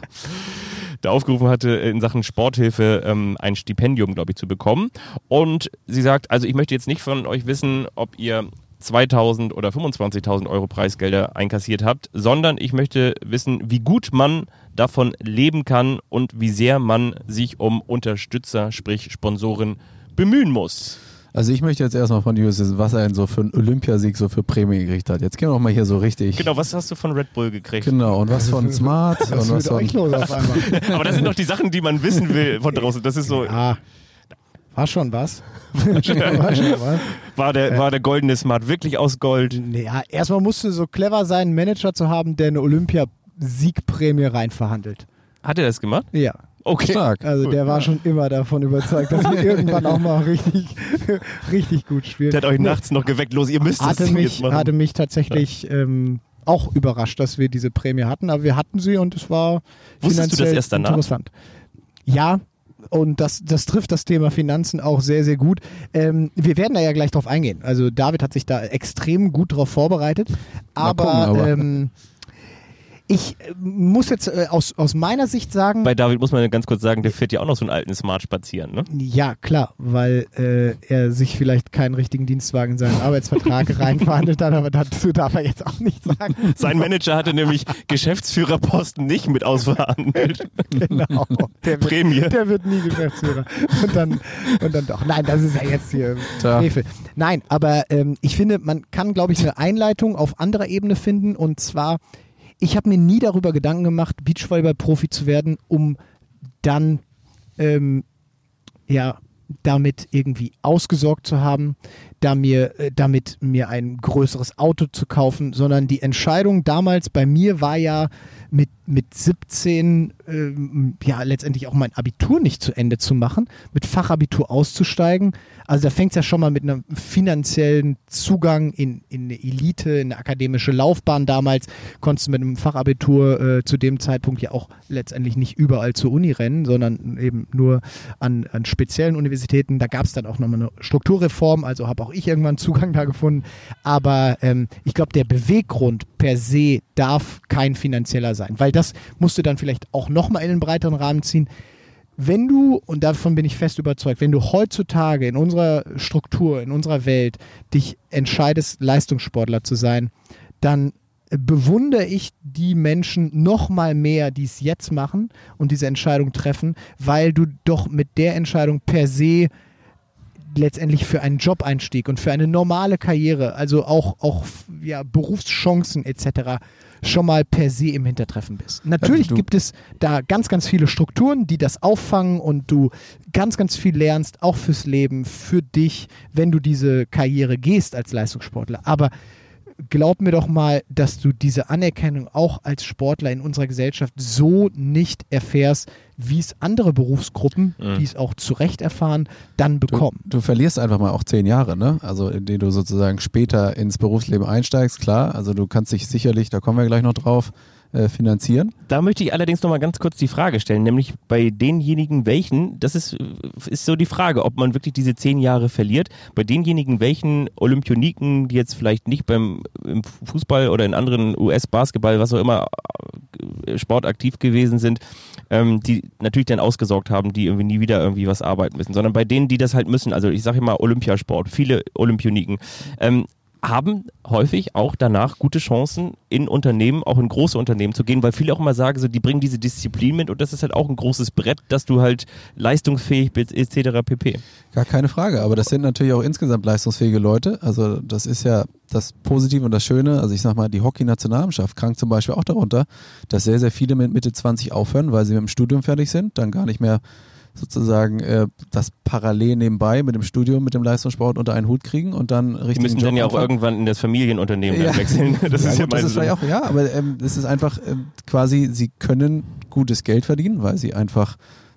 Speaker 3: Der aufgerufen hatte, in Sachen Sporthilfe ähm, ein Stipendium, glaube ich, zu bekommen. Und sie sagt, also ich möchte jetzt nicht von euch wissen, ob ihr 2000 oder 25.000 Euro Preisgelder einkassiert habt, sondern ich möchte wissen, wie gut man davon leben kann und wie sehr man sich um Unterstützer, sprich Sponsoren, bemühen muss.
Speaker 4: Also ich möchte jetzt erstmal von Julius wissen, was er denn so für einen Olympiasieg so für Prämien gekriegt hat. Jetzt gehen wir doch mal hier so richtig.
Speaker 3: Genau, was hast du von Red Bull gekriegt?
Speaker 4: Genau, und was von Smart
Speaker 2: Was
Speaker 4: und
Speaker 2: ist
Speaker 4: was von...
Speaker 2: los auf einmal?
Speaker 3: Aber das sind doch die Sachen, die man wissen will von draußen. Das ist so,
Speaker 2: Ah, war schon was. war schon was.
Speaker 3: war der, war der goldene Smart wirklich aus Gold?
Speaker 2: Naja, erstmal musst du so clever sein, einen Manager zu haben, der eine Olympia-Siegprämie reinverhandelt.
Speaker 3: Hat er das gemacht?
Speaker 2: Ja.
Speaker 3: Okay.
Speaker 4: Stark.
Speaker 2: Also der war schon immer davon überzeugt, dass wir irgendwann auch mal richtig, richtig gut spielen.
Speaker 3: Der hat euch nachts noch geweckt. Los, ihr müsst das
Speaker 2: hatte
Speaker 3: Ding
Speaker 2: mich,
Speaker 3: jetzt machen.
Speaker 2: hatte mich tatsächlich ähm, auch überrascht, dass wir diese Prämie hatten, aber wir hatten sie und es war
Speaker 3: Wusstest du das
Speaker 2: finanziell
Speaker 3: erst danach?
Speaker 2: interessant. Ja, und das, das trifft das Thema Finanzen auch sehr, sehr gut. Ähm, wir werden da ja gleich drauf eingehen. Also David hat sich da extrem gut drauf vorbereitet. Aber,
Speaker 4: gucken, aber.
Speaker 2: Ähm, ich äh, muss jetzt äh, aus, aus meiner Sicht sagen,
Speaker 3: Bei David muss man ganz kurz sagen, der fährt ja auch noch so einen alten Smart spazieren, ne?
Speaker 2: Ja, klar, weil äh, er sich vielleicht keinen richtigen Dienstwagen in seinen Arbeitsvertrag reinverhandelt hat, aber dazu darf er jetzt auch nichts sagen.
Speaker 3: Sein Manager hatte nämlich Geschäftsführerposten nicht mit ausverhandelt.
Speaker 2: Genau. Der wird,
Speaker 3: Prämie.
Speaker 2: Der wird nie Geschäftsführer. Und dann, und dann doch. Nein, das ist ja jetzt hier. Frevel. Nein, aber ähm, ich finde, man kann, glaube ich, eine Einleitung auf anderer Ebene finden. Und zwar, ich habe mir nie darüber Gedanken gemacht, Beachvolleyball-Profi zu werden, um dann ähm, ja damit irgendwie ausgesorgt zu haben, da mir, äh, damit mir ein größeres Auto zu kaufen, sondern die Entscheidung damals bei mir war ja mit, mit 17 ähm, ja letztendlich auch mein Abitur nicht zu Ende zu machen, mit Fachabitur auszusteigen. Also da fängt es ja schon mal mit einem finanziellen Zugang in, in eine Elite, in eine akademische Laufbahn damals. Konntest du mit einem Fachabitur äh, zu dem Zeitpunkt ja auch letztendlich nicht überall zur Uni rennen, sondern eben nur an, an speziellen Universitäten. Da gab es dann auch nochmal eine Strukturreform, also habe auch ich irgendwann Zugang da gefunden. Aber ähm, ich glaube, der Beweggrund per se darf kein finanzieller sein, weil das musst du dann vielleicht auch nochmal in den breiteren Rahmen ziehen. Wenn du, und davon bin ich fest überzeugt, wenn du heutzutage in unserer Struktur, in unserer Welt dich entscheidest, Leistungssportler zu sein, dann bewundere ich die Menschen noch mal mehr, die es jetzt machen und diese Entscheidung treffen, weil du doch mit der Entscheidung per se letztendlich für einen Jobeinstieg und für eine normale Karriere, also auch, auch ja, Berufschancen etc schon mal per se im Hintertreffen bist. Natürlich also gibt es da ganz, ganz viele Strukturen, die das auffangen und du ganz, ganz viel lernst, auch fürs Leben, für dich, wenn du diese Karriere gehst als Leistungssportler. Aber glaub mir doch mal, dass du diese Anerkennung auch als Sportler in unserer Gesellschaft so nicht erfährst, wie es andere Berufsgruppen, mhm. die es auch zu Recht erfahren, dann bekommen.
Speaker 4: Du, du, verlierst einfach mal auch zehn Jahre, ne? Also indem du sozusagen später ins Berufsleben einsteigst, klar. Also du kannst dich sicherlich, da kommen wir gleich noch drauf, äh, finanzieren.
Speaker 3: Da möchte ich allerdings noch mal ganz kurz die Frage stellen, nämlich bei denjenigen welchen, das ist, ist so die Frage, ob man wirklich diese zehn Jahre verliert, bei denjenigen welchen Olympioniken, die jetzt vielleicht nicht beim im Fußball oder in anderen US-Basketball, was auch immer, Sport aktiv gewesen sind, ähm, die natürlich dann ausgesorgt haben, die irgendwie nie wieder irgendwie was arbeiten müssen, sondern bei denen, die das halt müssen, also ich sage immer Olympiasport, viele Olympioniken, ähm, haben häufig auch danach gute Chancen, in Unternehmen, auch in große Unternehmen zu gehen, weil viele auch immer sagen, so, die bringen diese Disziplin mit und das ist halt auch ein großes Brett, dass du halt leistungsfähig bist, etc. pp.
Speaker 4: Gar keine Frage, aber das sind natürlich auch insgesamt leistungsfähige Leute. Also das ist ja das Positive und das Schöne. Also ich sag mal, die Hockey-Nationalmannschaft krankt zum Beispiel auch darunter, dass sehr, sehr viele mit Mitte 20 aufhören, weil sie mit dem Studium fertig sind, dann gar nicht mehr sozusagen äh, das parallel nebenbei mit dem Studium, mit dem Leistungssport unter einen Hut kriegen und dann richtig. Die
Speaker 3: müssen
Speaker 4: Job
Speaker 3: dann ja auch irgendwann in das Familienunternehmen
Speaker 4: ja.
Speaker 3: wechseln.
Speaker 4: Das ja, ist ja, gut, das ist auch, ja, aber ähm, es ist einfach ähm, quasi, sie können gutes Geld verdienen, weil sie einfach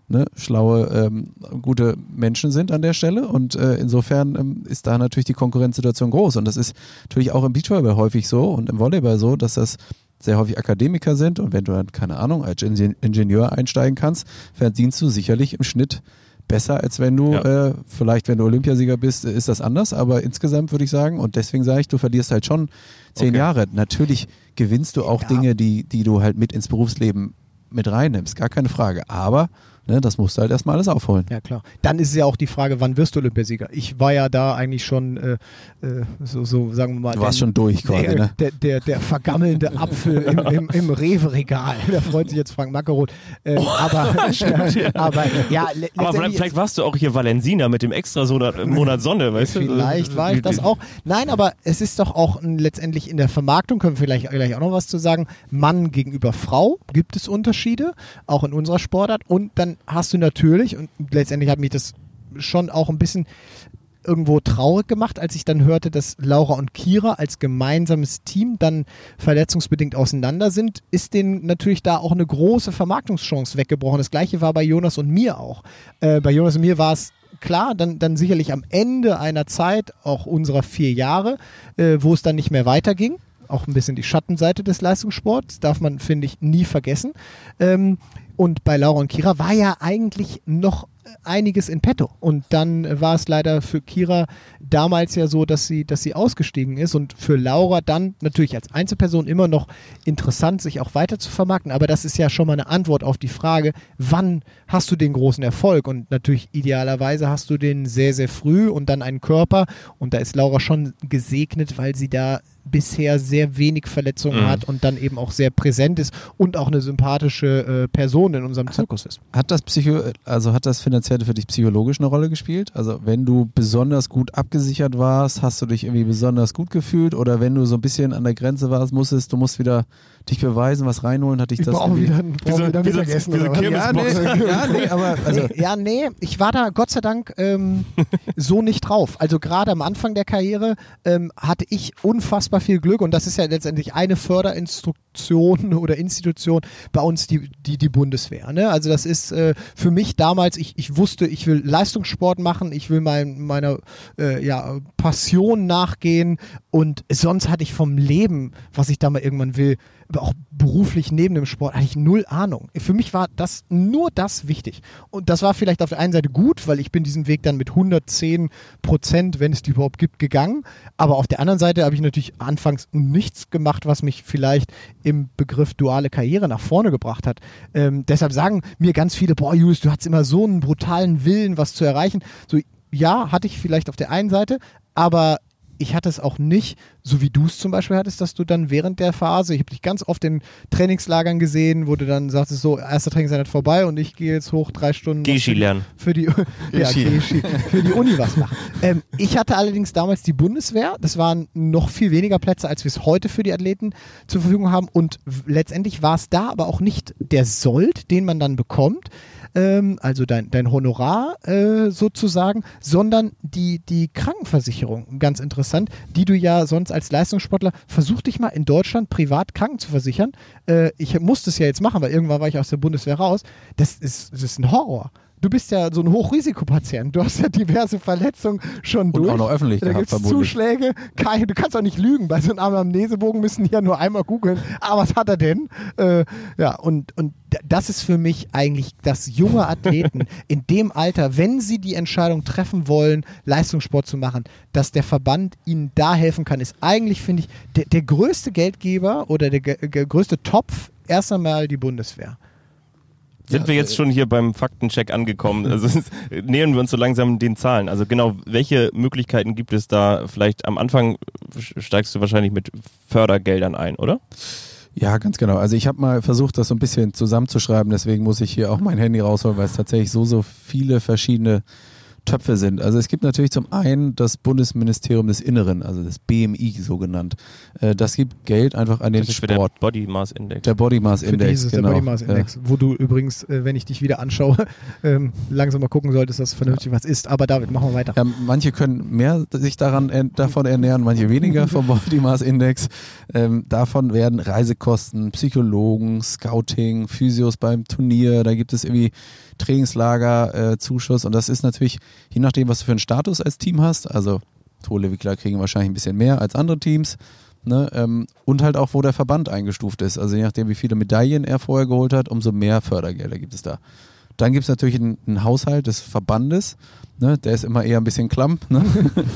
Speaker 4: ne, schlaue, ähm, gute Menschen sind an der Stelle und äh, insofern ähm, ist da natürlich die Konkurrenzsituation groß und das ist natürlich auch im Beachvolleyball häufig so und im Volleyball so, dass das sehr häufig Akademiker sind und wenn du dann, keine Ahnung, als Ingenieur einsteigen kannst, verdienst du sicherlich im Schnitt besser, als wenn du, ja. äh, vielleicht wenn du Olympiasieger bist, ist das anders, aber insgesamt würde ich sagen, und deswegen sage ich, du verlierst halt schon zehn okay. Jahre. Natürlich gewinnst du auch ja. Dinge, die, die du halt mit ins Berufsleben mit reinnimmst, gar keine Frage. Aber Ne, das musst du halt erstmal alles aufholen.
Speaker 2: Ja, klar. Dann ist es ja auch die Frage, wann wirst du Olympiasieger? Ich war ja da eigentlich schon, äh, äh so, so, sagen wir mal.
Speaker 4: Du warst den, schon durch quasi,
Speaker 2: der,
Speaker 4: ne?
Speaker 2: Der, der, der vergammelnde Apfel im, im, im Rewe-Regal. Da freut sich jetzt Frank Mackeroth. Ähm, oh, aber, aber, ja,
Speaker 3: aber vielleicht, vielleicht, warst du auch hier Valensina mit dem extra Monat Sonne, weißt
Speaker 2: du? Vielleicht war ich das auch. Nein, aber es ist doch auch letztendlich in der Vermarktung, können wir vielleicht gleich auch noch was zu sagen, Mann gegenüber Frau gibt es Unterschiede, auch in unserer Sportart. Und dann hast du natürlich, und letztendlich hat mich das schon auch ein bisschen irgendwo traurig gemacht, als ich dann hörte, dass Laura und Kira als gemeinsames Team dann verletzungsbedingt auseinander sind, ist denen natürlich da auch eine große Vermarktungschance weggebrochen. Das gleiche war bei Jonas und mir auch. Äh, bei Jonas und mir war es klar, dann, dann sicherlich am Ende einer Zeit, auch unserer vier Jahre, äh, wo es dann nicht mehr weiterging. Auch ein bisschen die Schattenseite des Leistungssports, darf man, finde ich, nie vergessen. Ähm, und bei Laura und Kira war ja eigentlich noch einiges in petto. Und dann war es leider für Kira damals ja so, dass sie, dass sie ausgestiegen ist und für Laura dann natürlich als Einzelperson immer noch interessant, sich auch weiter zu vermarkten. Aber das ist ja schon mal eine Antwort auf die Frage, wann hast du den großen Erfolg? Und natürlich idealerweise hast du den sehr, sehr früh und dann einen Körper. Und da ist Laura schon gesegnet, weil sie da bisher sehr wenig Verletzungen mhm. hat und dann eben auch sehr präsent ist und auch eine sympathische äh, Person in unserem Zirkus ist.
Speaker 4: Hat das Psycho, also hat das finanziell für dich psychologisch eine Rolle gespielt? Also wenn du besonders gut abgesichert warst, hast du dich irgendwie besonders gut gefühlt oder wenn du so ein bisschen an der Grenze warst, musstest du musst wieder dich beweisen, was reinholen, hatte ich das.
Speaker 2: Brauche wieder, brauch wieder Mittagessen. Diese,
Speaker 4: diese ja, nee, ja, nee, aber also.
Speaker 2: ja, nee, ich war da Gott sei Dank ähm, so nicht drauf. Also gerade am Anfang der Karriere ähm, hatte ich unfassbar viel Glück und das ist ja letztendlich eine Förderinstruktur Konstruktion oder Institution bei uns die, die, die Bundeswehr. Ne? Also das ist äh, für mich damals, ich, ich wusste, ich will Leistungssport machen, ich will mein, meiner äh, ja, Passion nachgehen und sonst hatte ich vom Leben, was ich da mal irgendwann will, auch beruflich neben dem Sport eigentlich null Ahnung. Für mich war das nur das wichtig. Und das war vielleicht auf der einen Seite gut, weil ich bin diesen Weg dann mit 110 Prozent, wenn es die überhaupt gibt, gegangen. Aber auf der anderen Seite habe ich natürlich anfangs nichts gemacht, was mich vielleicht im Begriff duale Karriere nach vorne gebracht hat. Ähm, deshalb sagen mir ganz viele, boah, Julius, du hattest immer so einen brutalen Willen, was zu erreichen. So, ja, hatte ich vielleicht auf der einen Seite, aber ich hatte es auch nicht, so wie du es zum Beispiel hattest, dass du dann während der Phase, ich habe dich ganz oft in Trainingslagern gesehen, wo du dann sagtest, so, erster Trainingseinheit vorbei und ich gehe jetzt hoch drei Stunden
Speaker 3: Geschi lernen.
Speaker 2: für die, ja, für die Uni was machen. Ähm, ich hatte allerdings damals die Bundeswehr, das waren noch viel weniger Plätze, als wir es heute für die Athleten zur Verfügung haben und letztendlich war es da aber auch nicht der Sold, den man dann bekommt, ähm, also dein, dein Honorar äh, sozusagen, sondern die, die Krankenversicherung, ganz interessant, die du ja sonst als Leistungssportler, versuch dich mal in Deutschland privat kranken zu versichern. Äh, ich musste es ja jetzt machen, weil irgendwann war ich aus der Bundeswehr raus. Das ist, das ist ein Horror du bist ja so ein Hochrisikopatient. Du hast ja diverse Verletzungen schon
Speaker 4: Und
Speaker 2: durch.
Speaker 4: auch noch öffentlich
Speaker 2: da
Speaker 4: gehabt,
Speaker 2: gibt's. Zuschläge. Keine, du kannst auch nicht lügen. Bei so einem Anamnesebogen müssen die ja nur einmal googeln. Ah, was hat er denn? Äh, ja, und, und das ist für mich eigentlich, dass junge Athleten in dem Alter, wenn sie die Entscheidung treffen wollen, Leistungssport zu machen, dass der Verband ihnen da helfen kann, ist eigentlich, finde ich, der, der größte Geldgeber oder der ge größte Topf erst einmal die Bundeswehr.
Speaker 3: Sind wir jetzt schon hier beim Faktencheck angekommen? Also nähern wir uns so langsam den Zahlen. Also genau, welche Möglichkeiten gibt es da? Vielleicht am Anfang steigst du wahrscheinlich mit Fördergeldern ein, oder?
Speaker 4: Ja, ganz genau. Also ich habe mal versucht, das so ein bisschen zusammenzuschreiben, deswegen muss ich hier auch mein Handy rausholen, weil es tatsächlich so, so viele verschiedene Töpfe sind. Also es gibt natürlich zum einen das Bundesministerium des Inneren, also das BMI so genannt. Äh, Das gibt Geld einfach an den
Speaker 3: Das ist für der
Speaker 4: Sport.
Speaker 3: Body Mass Index.
Speaker 4: Der Body Mass
Speaker 2: Für
Speaker 4: Index,
Speaker 2: dieses
Speaker 4: genau.
Speaker 2: der Body Mass Index, wo du übrigens, äh, wenn ich dich wieder anschaue, ähm, langsam mal gucken solltest, dass vernünftig was ist. Aber David, machen wir weiter.
Speaker 4: Ja, manche können mehr sich daran äh, davon ernähren, manche weniger vom Body Mass Index. Ähm, davon werden Reisekosten, Psychologen, Scouting, Physios beim Turnier, da gibt es irgendwie Trainingslager, äh, Zuschuss und das ist natürlich, je nachdem, was du für einen Status als Team hast, also Tolewickler kriegen wahrscheinlich ein bisschen mehr als andere Teams. Ne, ähm, und halt auch, wo der Verband eingestuft ist. Also je nachdem, wie viele Medaillen er vorher geholt hat, umso mehr Fördergelder gibt es da. Dann gibt es natürlich einen, einen Haushalt des Verbandes, ne, der ist immer eher ein bisschen klamm. Ne?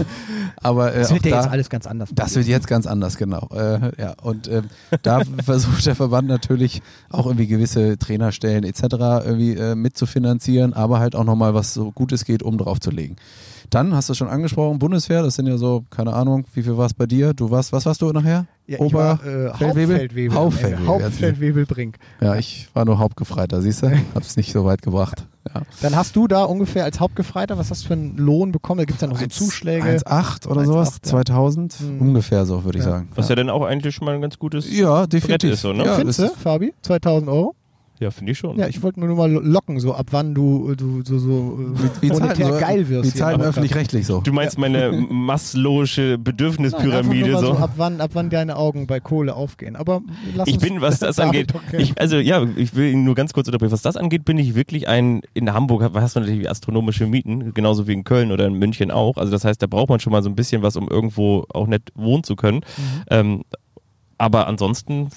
Speaker 4: Aber äh,
Speaker 2: Das wird ja
Speaker 4: da,
Speaker 2: jetzt alles ganz anders.
Speaker 4: das wird jetzt ganz anders, genau. Äh, ja, und ähm, da versucht der Verband natürlich auch irgendwie gewisse Trainerstellen etc. irgendwie äh, mitzufinanzieren, aber halt auch nochmal, was so gut es geht, um drauf zu legen. Dann hast du schon angesprochen, Bundeswehr, das sind ja so, keine Ahnung, wie viel war es bei dir? Du warst, was warst du nachher?
Speaker 2: Ja, ich war, äh,
Speaker 4: Feldwebel?
Speaker 2: Hauptfeldwebel.
Speaker 4: Hauptfeldwebel.
Speaker 2: Hauptfeldwebelbrink.
Speaker 4: Ja, ich war nur Hauptgefreiter, siehst du? Hab's nicht so weit gebracht. Ja.
Speaker 2: Dann hast du da ungefähr als Hauptgefreiter, was hast du für einen Lohn bekommen? Da gibt es ja noch so
Speaker 4: Eins-
Speaker 2: Zuschläge.
Speaker 4: 1,8 oder
Speaker 2: 1,8,
Speaker 4: sowas?
Speaker 2: ja.
Speaker 4: 2000?
Speaker 2: Hm.
Speaker 4: Ungefähr so, würde ich
Speaker 2: Ja.
Speaker 4: sagen.
Speaker 3: Was ja. dann auch eigentlich schon mal ein ganz gutes.
Speaker 4: ja, definitiv.
Speaker 3: ist so, ne?
Speaker 4: ja,
Speaker 2: Findest du, Fabi? 2000 Euro?
Speaker 3: Ja, finde ich schon.
Speaker 2: Ja, ich wollte nur mal locken, so ab wann du, du so, so äh,
Speaker 4: wie
Speaker 2: monetär
Speaker 4: zahlen so-
Speaker 2: geil wirst.
Speaker 4: Wie
Speaker 2: hier
Speaker 4: zahlen öffentlich-rechtlich so.
Speaker 3: Du meinst meine
Speaker 2: Nein, einfach
Speaker 3: Bedürfnispyramide
Speaker 2: nur mal
Speaker 3: so?
Speaker 2: Ab wann, ab wann deine Augen bei Kohle aufgehen. Aber lass
Speaker 3: Ich
Speaker 2: uns
Speaker 3: bin, was das angeht, ich, also ja, ich will ihn nur ganz kurz unterbrechen. Was das angeht, bin ich wirklich ein, in Hamburg hast du natürlich astronomische Mieten, genauso wie in Köln oder in München auch. Also das heißt, da braucht man schon mal so ein bisschen was, um irgendwo auch nett wohnen zu können.
Speaker 2: Mhm.
Speaker 3: Ähm, aber ansonsten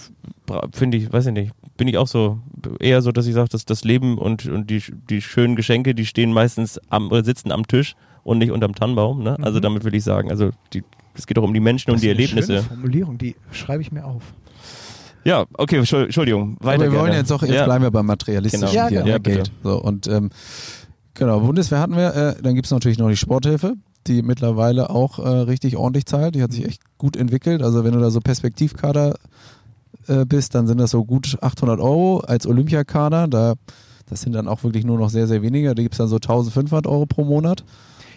Speaker 3: finde ich, weiß ich nicht, bin ich auch so eher so, dass ich sage, dass das Leben und, und die, die schönen Geschenke, die stehen meistens am oder sitzen am Tisch und nicht unterm Tannenbaum. Ne? Also
Speaker 2: Mhm.
Speaker 3: damit will ich sagen, also die, es geht auch um die Menschen und
Speaker 2: Das
Speaker 3: die
Speaker 2: ist eine
Speaker 3: Erlebnisse.
Speaker 2: Schöne Formulierung, die schreibe ich mir auf.
Speaker 3: Ja, okay, Entschuld- Entschuldigung. Weiter
Speaker 4: Aber wir wollen
Speaker 3: gerne.
Speaker 4: jetzt auch, jetzt
Speaker 3: ja.
Speaker 4: bleiben wir beim Materialistischen
Speaker 3: Genau.
Speaker 2: Ja,
Speaker 4: hier,
Speaker 3: Ja, bitte.
Speaker 4: Geld. So, und ähm, genau, Bundeswehr hatten wir, äh, dann gibt es natürlich noch die Sporthilfe, die mittlerweile auch äh, richtig ordentlich zahlt. Die hat sich echt gut entwickelt. Also wenn du da so Perspektivkader äh, bist, dann sind das so gut 800 Euro als Olympiakader. Da, das sind dann auch wirklich nur noch sehr, sehr weniger. Da gibt es dann so 1500 Euro pro Monat.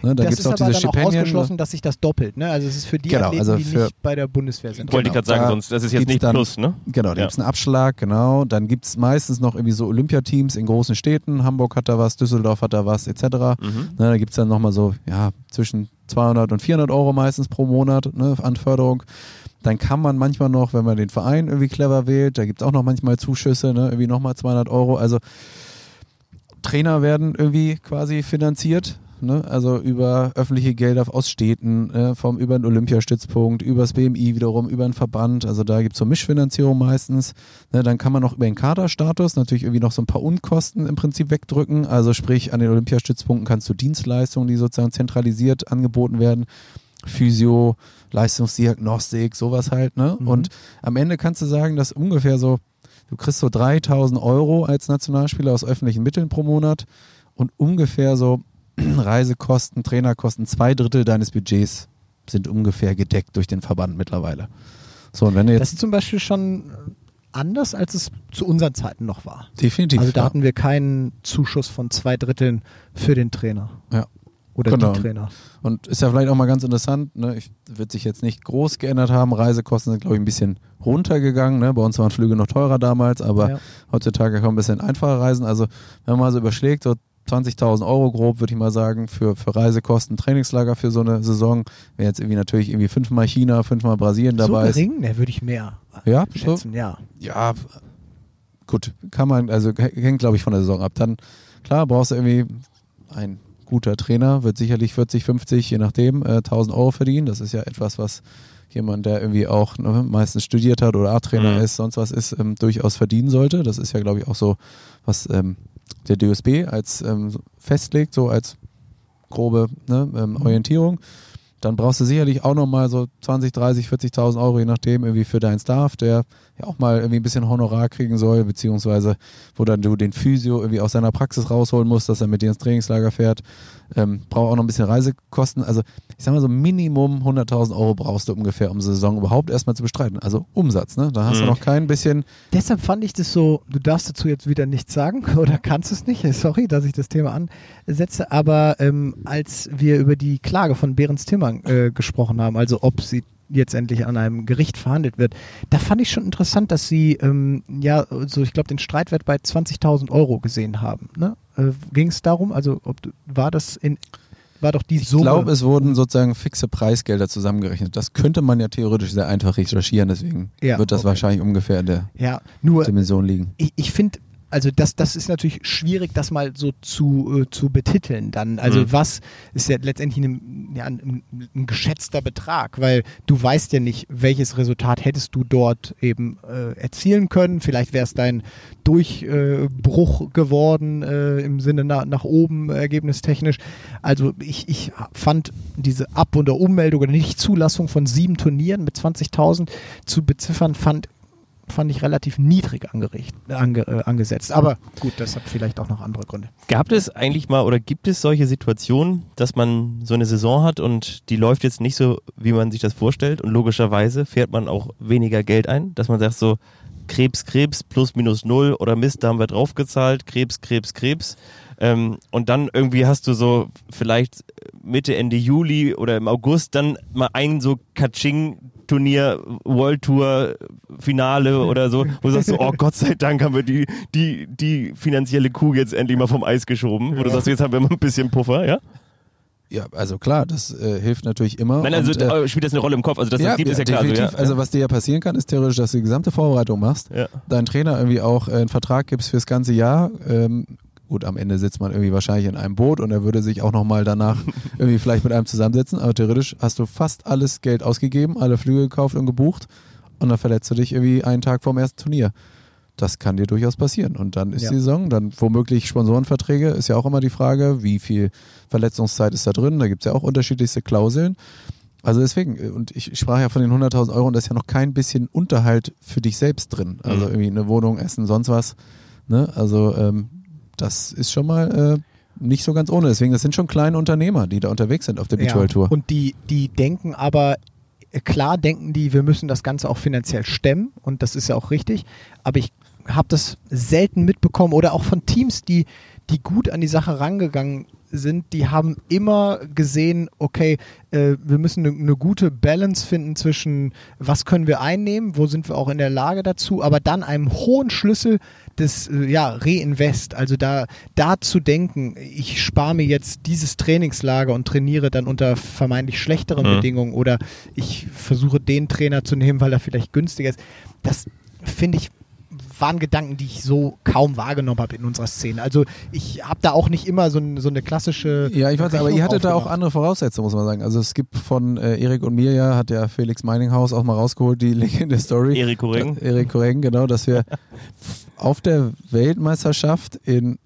Speaker 4: Ne, da
Speaker 2: das
Speaker 4: gibt
Speaker 2: ist
Speaker 4: es auch
Speaker 2: aber
Speaker 4: diese
Speaker 2: dann auch
Speaker 4: Stipendien.
Speaker 2: ausgeschlossen, dass sich das doppelt. Ne? Also es ist für die
Speaker 4: Genau,
Speaker 2: Athleten,
Speaker 4: also
Speaker 2: die
Speaker 4: für-
Speaker 2: nicht bei der Bundeswehr sind.
Speaker 3: Wollte ich
Speaker 4: Genau,
Speaker 3: gerade sagen,
Speaker 4: da
Speaker 3: sonst, das ist jetzt nicht
Speaker 4: dann-
Speaker 3: Plus, ne?
Speaker 4: Genau, da
Speaker 3: Ja.
Speaker 4: gibt's einen Abschlag, genau. Dann gibt's meistens noch irgendwie so Olympiateams in großen Städten. Hamburg hat da was, Düsseldorf hat da was, etc.
Speaker 3: Mhm.
Speaker 4: Ne, da gibt's dann nochmal so, ja, zwischen 200 und 400 Euro meistens pro Monat ne, an Förderung. Dann kann man manchmal noch, wenn man den Verein irgendwie clever wählt, da gibt es auch noch manchmal Zuschüsse, ne? irgendwie nochmal 200 Euro. Also Trainer werden irgendwie quasi finanziert. Ne? Also über öffentliche Gelder aus Städten, äh, vom, über den Olympiastützpunkt, über das BMI wiederum, über einen Verband. Also da gibt es so Mischfinanzierung meistens. Ne? Dann kann man noch über den Kaderstatus natürlich irgendwie noch so ein paar Unkosten im Prinzip wegdrücken. Also sprich, an den Olympiastützpunkten kannst du Dienstleistungen, die sozusagen zentralisiert angeboten werden, Physio, Leistungsdiagnostik, sowas halt. Ne?
Speaker 2: Mhm.
Speaker 4: Und am Ende kannst du sagen, dass ungefähr so, du kriegst so 3000 Euro als Nationalspieler aus öffentlichen Mitteln pro Monat und ungefähr so Reisekosten, Trainerkosten, zwei Drittel deines Budgets sind ungefähr gedeckt durch den Verband mittlerweile. So, und wenn du
Speaker 2: Das
Speaker 4: jetzt
Speaker 2: ist zum Beispiel schon anders, als es zu unseren Zeiten noch war.
Speaker 4: definitiv
Speaker 2: Also da
Speaker 4: ja.
Speaker 2: hatten wir keinen Zuschuss von zwei Dritteln für den Trainer.
Speaker 4: Ja.
Speaker 2: Oder
Speaker 4: Genau.
Speaker 2: die Trainer.
Speaker 4: Und ist ja vielleicht auch mal ganz interessant, ne? ich, wird sich jetzt nicht groß geändert haben. Reisekosten sind, glaube ich, ein bisschen runtergegangen. Ne? Bei uns waren Flüge noch teurer damals, aber
Speaker 2: Ja.
Speaker 4: heutzutage kann man ein bisschen einfacher reisen. Also wenn man mal so überschlägt, so 20.000 Euro grob, würde ich mal sagen, für, für Reisekosten, Trainingslager für so eine Saison. Wenn jetzt irgendwie natürlich irgendwie fünfmal China, fünfmal Brasilien dabei
Speaker 2: so gering? Ne, würde ich mehr
Speaker 4: Ja, so,
Speaker 2: schätzen, ja.
Speaker 4: ja, gut, kann man, also hängt glaube ich von der Saison ab. Dann, klar, brauchst du irgendwie ein guter Trainer, wird sicherlich 40, 50, je nachdem, äh, 1000 Euro verdienen. Das ist ja etwas, was jemand, der irgendwie auch ne, meistens studiert hat oder A-Trainer
Speaker 3: Mhm.
Speaker 4: ist, sonst was ist, ähm, durchaus verdienen sollte. Das ist ja, glaube ich, auch so, was ähm, der DSB als ähm, festlegt, so als grobe ne, ähm, Orientierung. Dann brauchst du sicherlich auch nochmal so 20, 30, 40.000 Euro, je nachdem, irgendwie für deinen Staff, der ja auch mal irgendwie ein bisschen Honorar kriegen soll, beziehungsweise wo dann du den Physio irgendwie aus seiner Praxis rausholen musst, dass er mit dir ins Trainingslager fährt. Ähm, braucht auch noch ein bisschen Reisekosten. Also ich sag mal so Minimum 100.000 Euro brauchst du ungefähr, um die Saison überhaupt erstmal zu bestreiten. Also Umsatz, ne? Da hast du
Speaker 3: Mhm.
Speaker 4: noch kein bisschen
Speaker 2: Deshalb fand ich das so, du darfst dazu jetzt wieder nichts sagen oder kannst es nicht, sorry, dass ich das Thema ansetze, aber ähm, als wir über die Klage von Behrens Timmern äh, gesprochen haben, also ob sie jetzt endlich an einem Gericht verhandelt wird, da fand ich schon interessant, dass sie ähm, ja, so ich glaube, den Streitwert bei 20.000 Euro gesehen haben. Ne? Äh, Ging es darum, also ob, war das in, war doch die
Speaker 4: Ich
Speaker 2: Summe?
Speaker 4: glaube, es wurden sozusagen fixe Preisgelder zusammengerechnet. Das könnte man ja theoretisch sehr einfach recherchieren, deswegen
Speaker 2: Ja,
Speaker 4: wird das
Speaker 2: okay.
Speaker 4: wahrscheinlich ungefähr in der
Speaker 2: ja, nur
Speaker 4: Dimension liegen.
Speaker 2: ich, ich finde, also das, das ist natürlich schwierig, das mal so zu, äh, zu betiteln dann. Also
Speaker 3: Mhm.
Speaker 2: was ist ja letztendlich ein, ja, ein, ein geschätzter Betrag, weil du weißt ja nicht, welches Resultat hättest du dort eben äh, erzielen können. Vielleicht wäre es dein Durchbruch geworden äh, im Sinne nach, nach oben äh, ergebnistechnisch. Also ich, ich fand diese Ab- oder Ummeldung oder Nichtzulassung von sieben Turnieren mit 20.000 zu beziffern, fand fand ich relativ niedrig angericht, ange, äh, angesetzt. Aber gut, das hat vielleicht auch noch andere Gründe.
Speaker 3: Gab es eigentlich mal oder gibt es solche Situationen, dass man so eine Saison hat und die läuft jetzt nicht so, wie man sich das vorstellt und logischerweise fährt man auch weniger Geld ein, dass man sagt so Krebs, Krebs, plus minus null oder Mist, da haben wir draufgezahlt, Krebs, Krebs, Krebs. Ähm, und dann irgendwie hast du so vielleicht Mitte, Ende Juli oder im August dann mal ein so Kaching Turnier, World Tour Finale oder so, wo du sagst so, oh Gott sei Dank haben wir die, die, die finanzielle Kuh jetzt endlich mal vom Eis geschoben, wo du sagst, jetzt haben wir mal ein bisschen Puffer, ja?
Speaker 4: Ja, also klar, das äh, hilft natürlich immer.
Speaker 3: Nein, also
Speaker 4: Und, äh,
Speaker 3: äh, spielt das eine Rolle im Kopf, also das, das gibt es ja klar.
Speaker 4: definitiv.
Speaker 3: Also, ja,
Speaker 4: also was dir ja passieren kann, ist theoretisch, dass du die gesamte Vorbereitung machst,
Speaker 3: ja.
Speaker 4: deinen Trainer irgendwie auch äh, einen Vertrag gibst fürs ganze Jahr. Ähm, gut, am Ende sitzt man irgendwie wahrscheinlich in einem Boot und er würde sich auch nochmal danach irgendwie vielleicht mit einem zusammensetzen, aber theoretisch hast du fast alles Geld ausgegeben, alle Flüge gekauft und gebucht und dann verletzt du dich irgendwie einen Tag vorm ersten Turnier. Das kann dir durchaus passieren. Und dann ist
Speaker 2: Ja.
Speaker 4: die Saison, dann womöglich Sponsorenverträge, ist ja auch immer die Frage, wie viel Verletzungszeit ist da drin. Da gibt es ja auch unterschiedlichste Klauseln. Also deswegen, äh, und ich sprach ja von den 100.000 Euro und da ist ja noch kein bisschen Unterhalt für dich selbst drin. Also
Speaker 3: Mhm.
Speaker 4: irgendwie eine Wohnung, Essen, sonst was. Ne? Also ähm, das ist schon mal äh, nicht so ganz ohne. Deswegen, das sind schon kleine Unternehmer, die da unterwegs sind auf der Beach World Tour.
Speaker 2: Und die, die denken aber, äh, klar denken die, wir müssen das Ganze auch finanziell stemmen und das ist ja auch richtig, aber ich habe das selten mitbekommen oder auch von Teams, die, die gut an die Sache rangegangen sind, die haben immer gesehen, okay, äh, wir müssen eine ne gute Balance finden zwischen, was können wir einnehmen, wo sind wir auch in der Lage dazu, aber dann einem hohen Schlüssel des äh, ja, Reinvest, also da, da zu denken, ich spare mir jetzt dieses Trainingslager und trainiere dann unter vermeintlich schlechteren
Speaker 3: Mhm.
Speaker 2: Bedingungen oder ich versuche den Trainer zu nehmen, weil er vielleicht günstiger ist. Das finde ich waren Gedanken, die ich so kaum wahrgenommen habe in unserer Szene. Also ich habe da auch nicht immer so, ein, so eine klassische.
Speaker 4: Ja, ich weiß, aber ihr hattet da auch
Speaker 2: aufgemacht.
Speaker 4: andere Voraussetzungen, muss man sagen. Also es gibt von äh, Erik und mir ja, hat der Felix Meininghaus auch mal rausgeholt, die Legende Story.
Speaker 3: Erik Koreng.
Speaker 4: Erik Koreng, genau, dass wir auf der Weltmeisterschaft in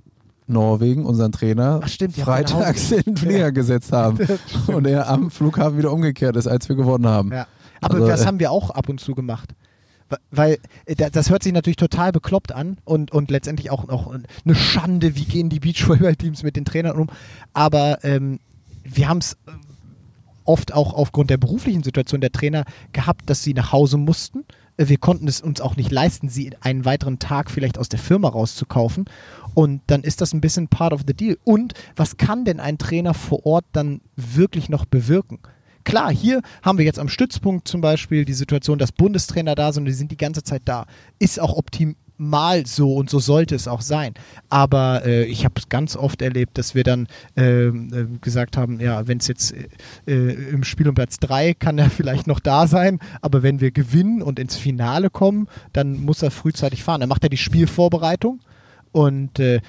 Speaker 4: Norwegen unseren Trainer
Speaker 2: Ach, stimmt, ja,
Speaker 4: freitags in den Flieger gesetzt haben und er am Flughafen wieder umgekehrt ist, als wir gewonnen haben.
Speaker 2: Ja. Aber
Speaker 4: Also,
Speaker 2: das
Speaker 4: äh,
Speaker 2: haben wir auch ab und zu gemacht. Weil äh, da- das hört sich natürlich total bekloppt an und, und letztendlich auch noch eine Schande, wie gehen die Beachvolleyball-Teams mit den Trainern um. Aber ähm, wir haben es oft auch aufgrund der beruflichen Situation der Trainer gehabt, dass sie nach Hause mussten. Äh, Wir konnten es uns auch nicht leisten, sie einen weiteren Tag vielleicht aus der Firma rauszukaufen. Und dann ist das ein bisschen part of the deal. Und was kann denn ein Trainer vor Ort dann wirklich noch bewirken? Klar, hier haben wir jetzt am Stützpunkt zum Beispiel die Situation, dass Bundestrainer da sind und die sind die ganze Zeit da. Ist auch optimal so und so sollte es auch sein. Aber äh, ich habe es ganz oft erlebt, dass wir dann ähm, äh, gesagt haben, ja, wenn es jetzt äh, äh, im Spiel um Platz 3 kann er vielleicht noch da sein, aber wenn wir gewinnen und ins Finale kommen, dann muss er frühzeitig fahren. Dann macht er die Spielvorbereitung. Und äh,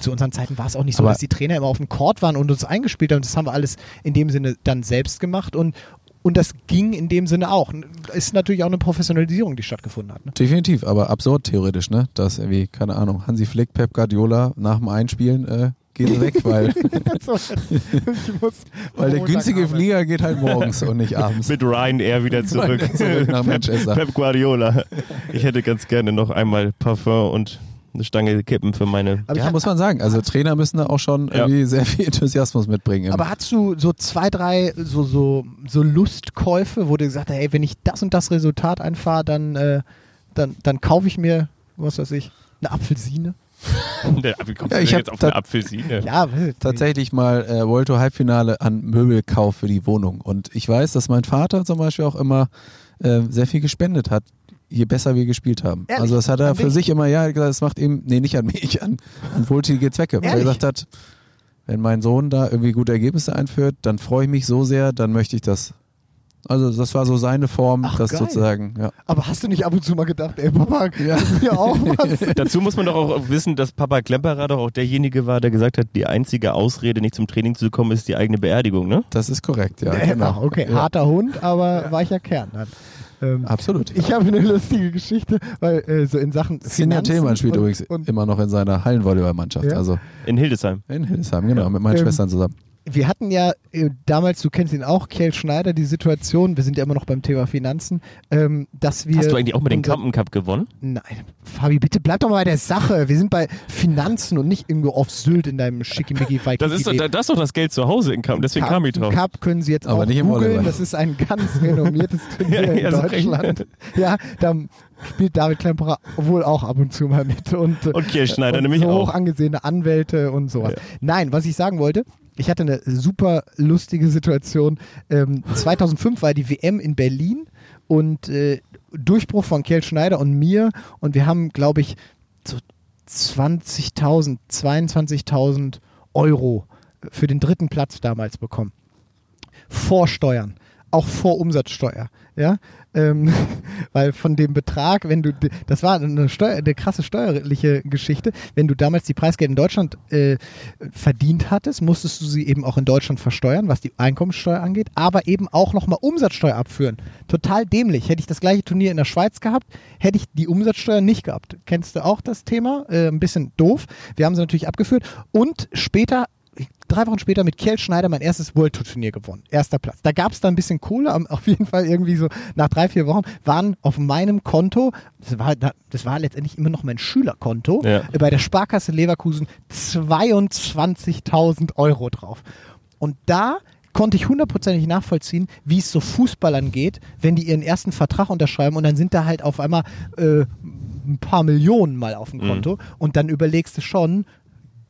Speaker 2: zu unseren Zeiten war es auch nicht so,
Speaker 4: Aber-
Speaker 2: dass die Trainer immer auf dem Court waren und uns eingespielt haben. Das haben wir alles in dem Sinne dann selbst gemacht und, und das ging in dem Sinne auch. Ist natürlich auch eine Professionalisierung, die stattgefunden hat. Ne?
Speaker 4: Definitiv, aber absurd theoretisch, ne? Dass irgendwie, keine Ahnung, Hansi Flick, Pep Guardiola nach dem Einspielen äh, gehen sie weg, weil, weil der günstige
Speaker 2: arbeiten.
Speaker 4: Flieger geht halt morgens und nicht abends.
Speaker 3: Mit Ryanair wieder zurück.
Speaker 4: Zurück nach Manchester.
Speaker 3: Pep Guardiola. Ich hätte ganz gerne noch einmal Parfum und eine Stange Kippen für meine.
Speaker 2: Aber,
Speaker 4: ja,
Speaker 2: ich,
Speaker 4: muss man sagen. Also Trainer müssen da auch schon
Speaker 3: Ja.
Speaker 4: irgendwie sehr viel Enthusiasmus mitbringen.
Speaker 2: aber hast du so zwei, drei so, so, so Lustkäufe, wo du gesagt hast, hey, wenn ich das und das Resultat einfahre, dann, äh, dann, dann kaufe ich mir, was weiß ich, eine Apfelsine?
Speaker 3: Wie kommst
Speaker 4: Ja,
Speaker 3: du
Speaker 4: ich
Speaker 3: jetzt auf eine Apfelsine?
Speaker 2: Ja,
Speaker 4: tatsächlich mal äh, World Tour Halbfinale an Möbelkauf für die Wohnung. Und ich weiß, dass mein Vater zum Beispiel auch immer äh, sehr viel gespendet hat, je besser wir gespielt haben.
Speaker 2: Ehrlich?
Speaker 4: Also das hat er
Speaker 2: An
Speaker 4: für
Speaker 2: wen?
Speaker 4: sich immer, ja, das macht ihm, nee, nicht an mich, an, an wohltätige Zwecke. Weil er
Speaker 2: Ehrlich?
Speaker 4: gesagt hat, wenn mein Sohn da irgendwie gute Ergebnisse einführt, dann freue ich mich so sehr, dann möchte ich das. Also das war so seine Form,
Speaker 2: Ach,
Speaker 4: das
Speaker 2: geil.
Speaker 4: sozusagen, ja.
Speaker 2: Aber hast du nicht ab und zu mal gedacht, ey Papa,
Speaker 4: Ja.
Speaker 2: mir auch was?
Speaker 3: Dazu muss man doch auch wissen, dass Papa Klemperer doch auch derjenige war, der gesagt hat, die einzige Ausrede, nicht zum Training zu kommen, ist die eigene Beerdigung, ne?
Speaker 4: Das ist korrekt, ja.
Speaker 2: Äh,
Speaker 4: Genau.
Speaker 2: okay,
Speaker 4: Ja,
Speaker 2: harter Hund, aber weicher Kern. Dann. Ähm,
Speaker 4: Absolut.
Speaker 2: ich habe eine lustige Geschichte, weil äh, so in Sachen
Speaker 4: Sinja Tillmann spielt
Speaker 2: und,
Speaker 4: übrigens
Speaker 2: und
Speaker 4: immer noch in seiner Hallenvolleyballmannschaft.
Speaker 2: Ja?
Speaker 4: Also
Speaker 3: In Hildesheim.
Speaker 4: in Hildesheim, genau, mit meinen
Speaker 2: Ähm,
Speaker 4: Schwestern zusammen.
Speaker 2: Wir hatten ja äh, damals, du kennst ihn auch, Kjell Schneider, die Situation, wir sind ja immer noch beim Thema Finanzen, ähm, dass wir...
Speaker 3: Hast du eigentlich auch den
Speaker 2: unser-
Speaker 3: Kampen Cup gewonnen?
Speaker 2: Nein, Fabi, bitte bleib doch mal bei der Sache. Wir sind bei Finanzen und nicht irgendwo auf Sylt in deinem schickimicki
Speaker 3: Das ist, doch, das ist doch das Geld zu Hause in Kampen, deswegen kam ich drauf.
Speaker 2: Cup können Sie jetzt
Speaker 4: Aber
Speaker 2: auch
Speaker 4: nicht im
Speaker 2: googeln. Das ist ein ganz renommiertes Turnier
Speaker 3: Ja, ja,
Speaker 2: in. Deutschland. Ja, da spielt David Klemperer wohl auch ab und zu mal mit. Und, äh,
Speaker 3: Und Kjell Schneider
Speaker 2: und
Speaker 3: nämlich
Speaker 2: so hoch
Speaker 3: auch.
Speaker 2: angesehene Anwälte und sowas.
Speaker 3: Ja.
Speaker 2: Nein, was ich sagen wollte, ich hatte eine super lustige Situation. Ähm, 2005 war die WM in Berlin und äh, Durchbruch von Kjell Schneider und mir und wir haben, glaube ich, so 20.000, 22.000 Euro für den dritten Platz damals bekommen. Vor Steuern, auch vor Umsatzsteuer. Ja, ähm, weil von dem Betrag, wenn du, das war eine, Steuer, eine krasse steuerliche Geschichte, wenn du damals die Preisgeld in Deutschland äh, verdient hattest, musstest du sie eben auch in Deutschland versteuern, was die Einkommensteuer angeht, aber eben auch nochmal Umsatzsteuer abführen. Total dämlich. Hätte ich das gleiche Turnier in der Schweiz gehabt, hätte ich die Umsatzsteuer nicht gehabt. Kennst du auch das Thema? Äh, ein bisschen doof. Wir haben sie natürlich abgeführt und später drei Wochen später mit Kjell Schneider mein erstes World Tour Turnier gewonnen. Erster Platz. Da gab es da ein bisschen Kohle, auf jeden Fall irgendwie so nach drei, vier Wochen waren auf meinem Konto, das war, da- das war letztendlich immer noch mein Schülerkonto,
Speaker 3: Ja.
Speaker 2: bei der Sparkasse Leverkusen 22.000 Euro drauf. Und da konnte ich hundertprozentig nachvollziehen, wie es so Fußballern geht, wenn die ihren ersten Vertrag unterschreiben und dann sind da halt auf einmal äh, ein paar Millionen mal auf dem
Speaker 3: Mhm.
Speaker 2: Konto und dann überlegst du schon,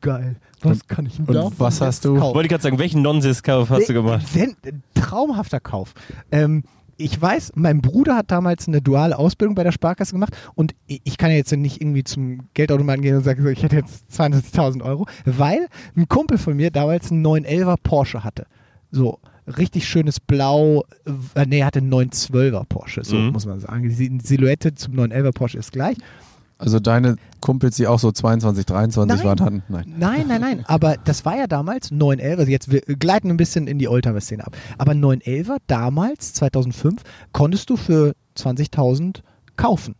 Speaker 2: geil. Was kann ich denn
Speaker 4: und
Speaker 2: davon
Speaker 4: was hast du-
Speaker 2: kaufen?
Speaker 3: Wollte ich gerade sagen, welchen Nonsens-Kauf hast du gemacht?
Speaker 2: Sen traumhafter Kauf. Ähm, ich weiß, mein Bruder hat damals eine duale Ausbildung bei der Sparkasse gemacht und ich kann ja jetzt nicht irgendwie zum Geldautomaten gehen und sagen, ich hätte jetzt 22.000 Euro, weil ein Kumpel von mir damals einen 911er Porsche hatte. So richtig schönes Blau, äh, nee, er hatte einen 912er Porsche, so
Speaker 3: Mhm.
Speaker 2: muss man sagen. Die Silhouette zum 911er Porsche ist gleich.
Speaker 4: Also deine Kumpels, die auch so 22, 23
Speaker 2: Nein.
Speaker 4: waren, hatten? Nein.
Speaker 2: Nein, nein, nein. Aber das war ja damals 911. Also jetzt wir gleiten ein bisschen in die Oldtimer-Szene ab. Aber 911 damals, 2005, konntest du für 20.000 kaufen.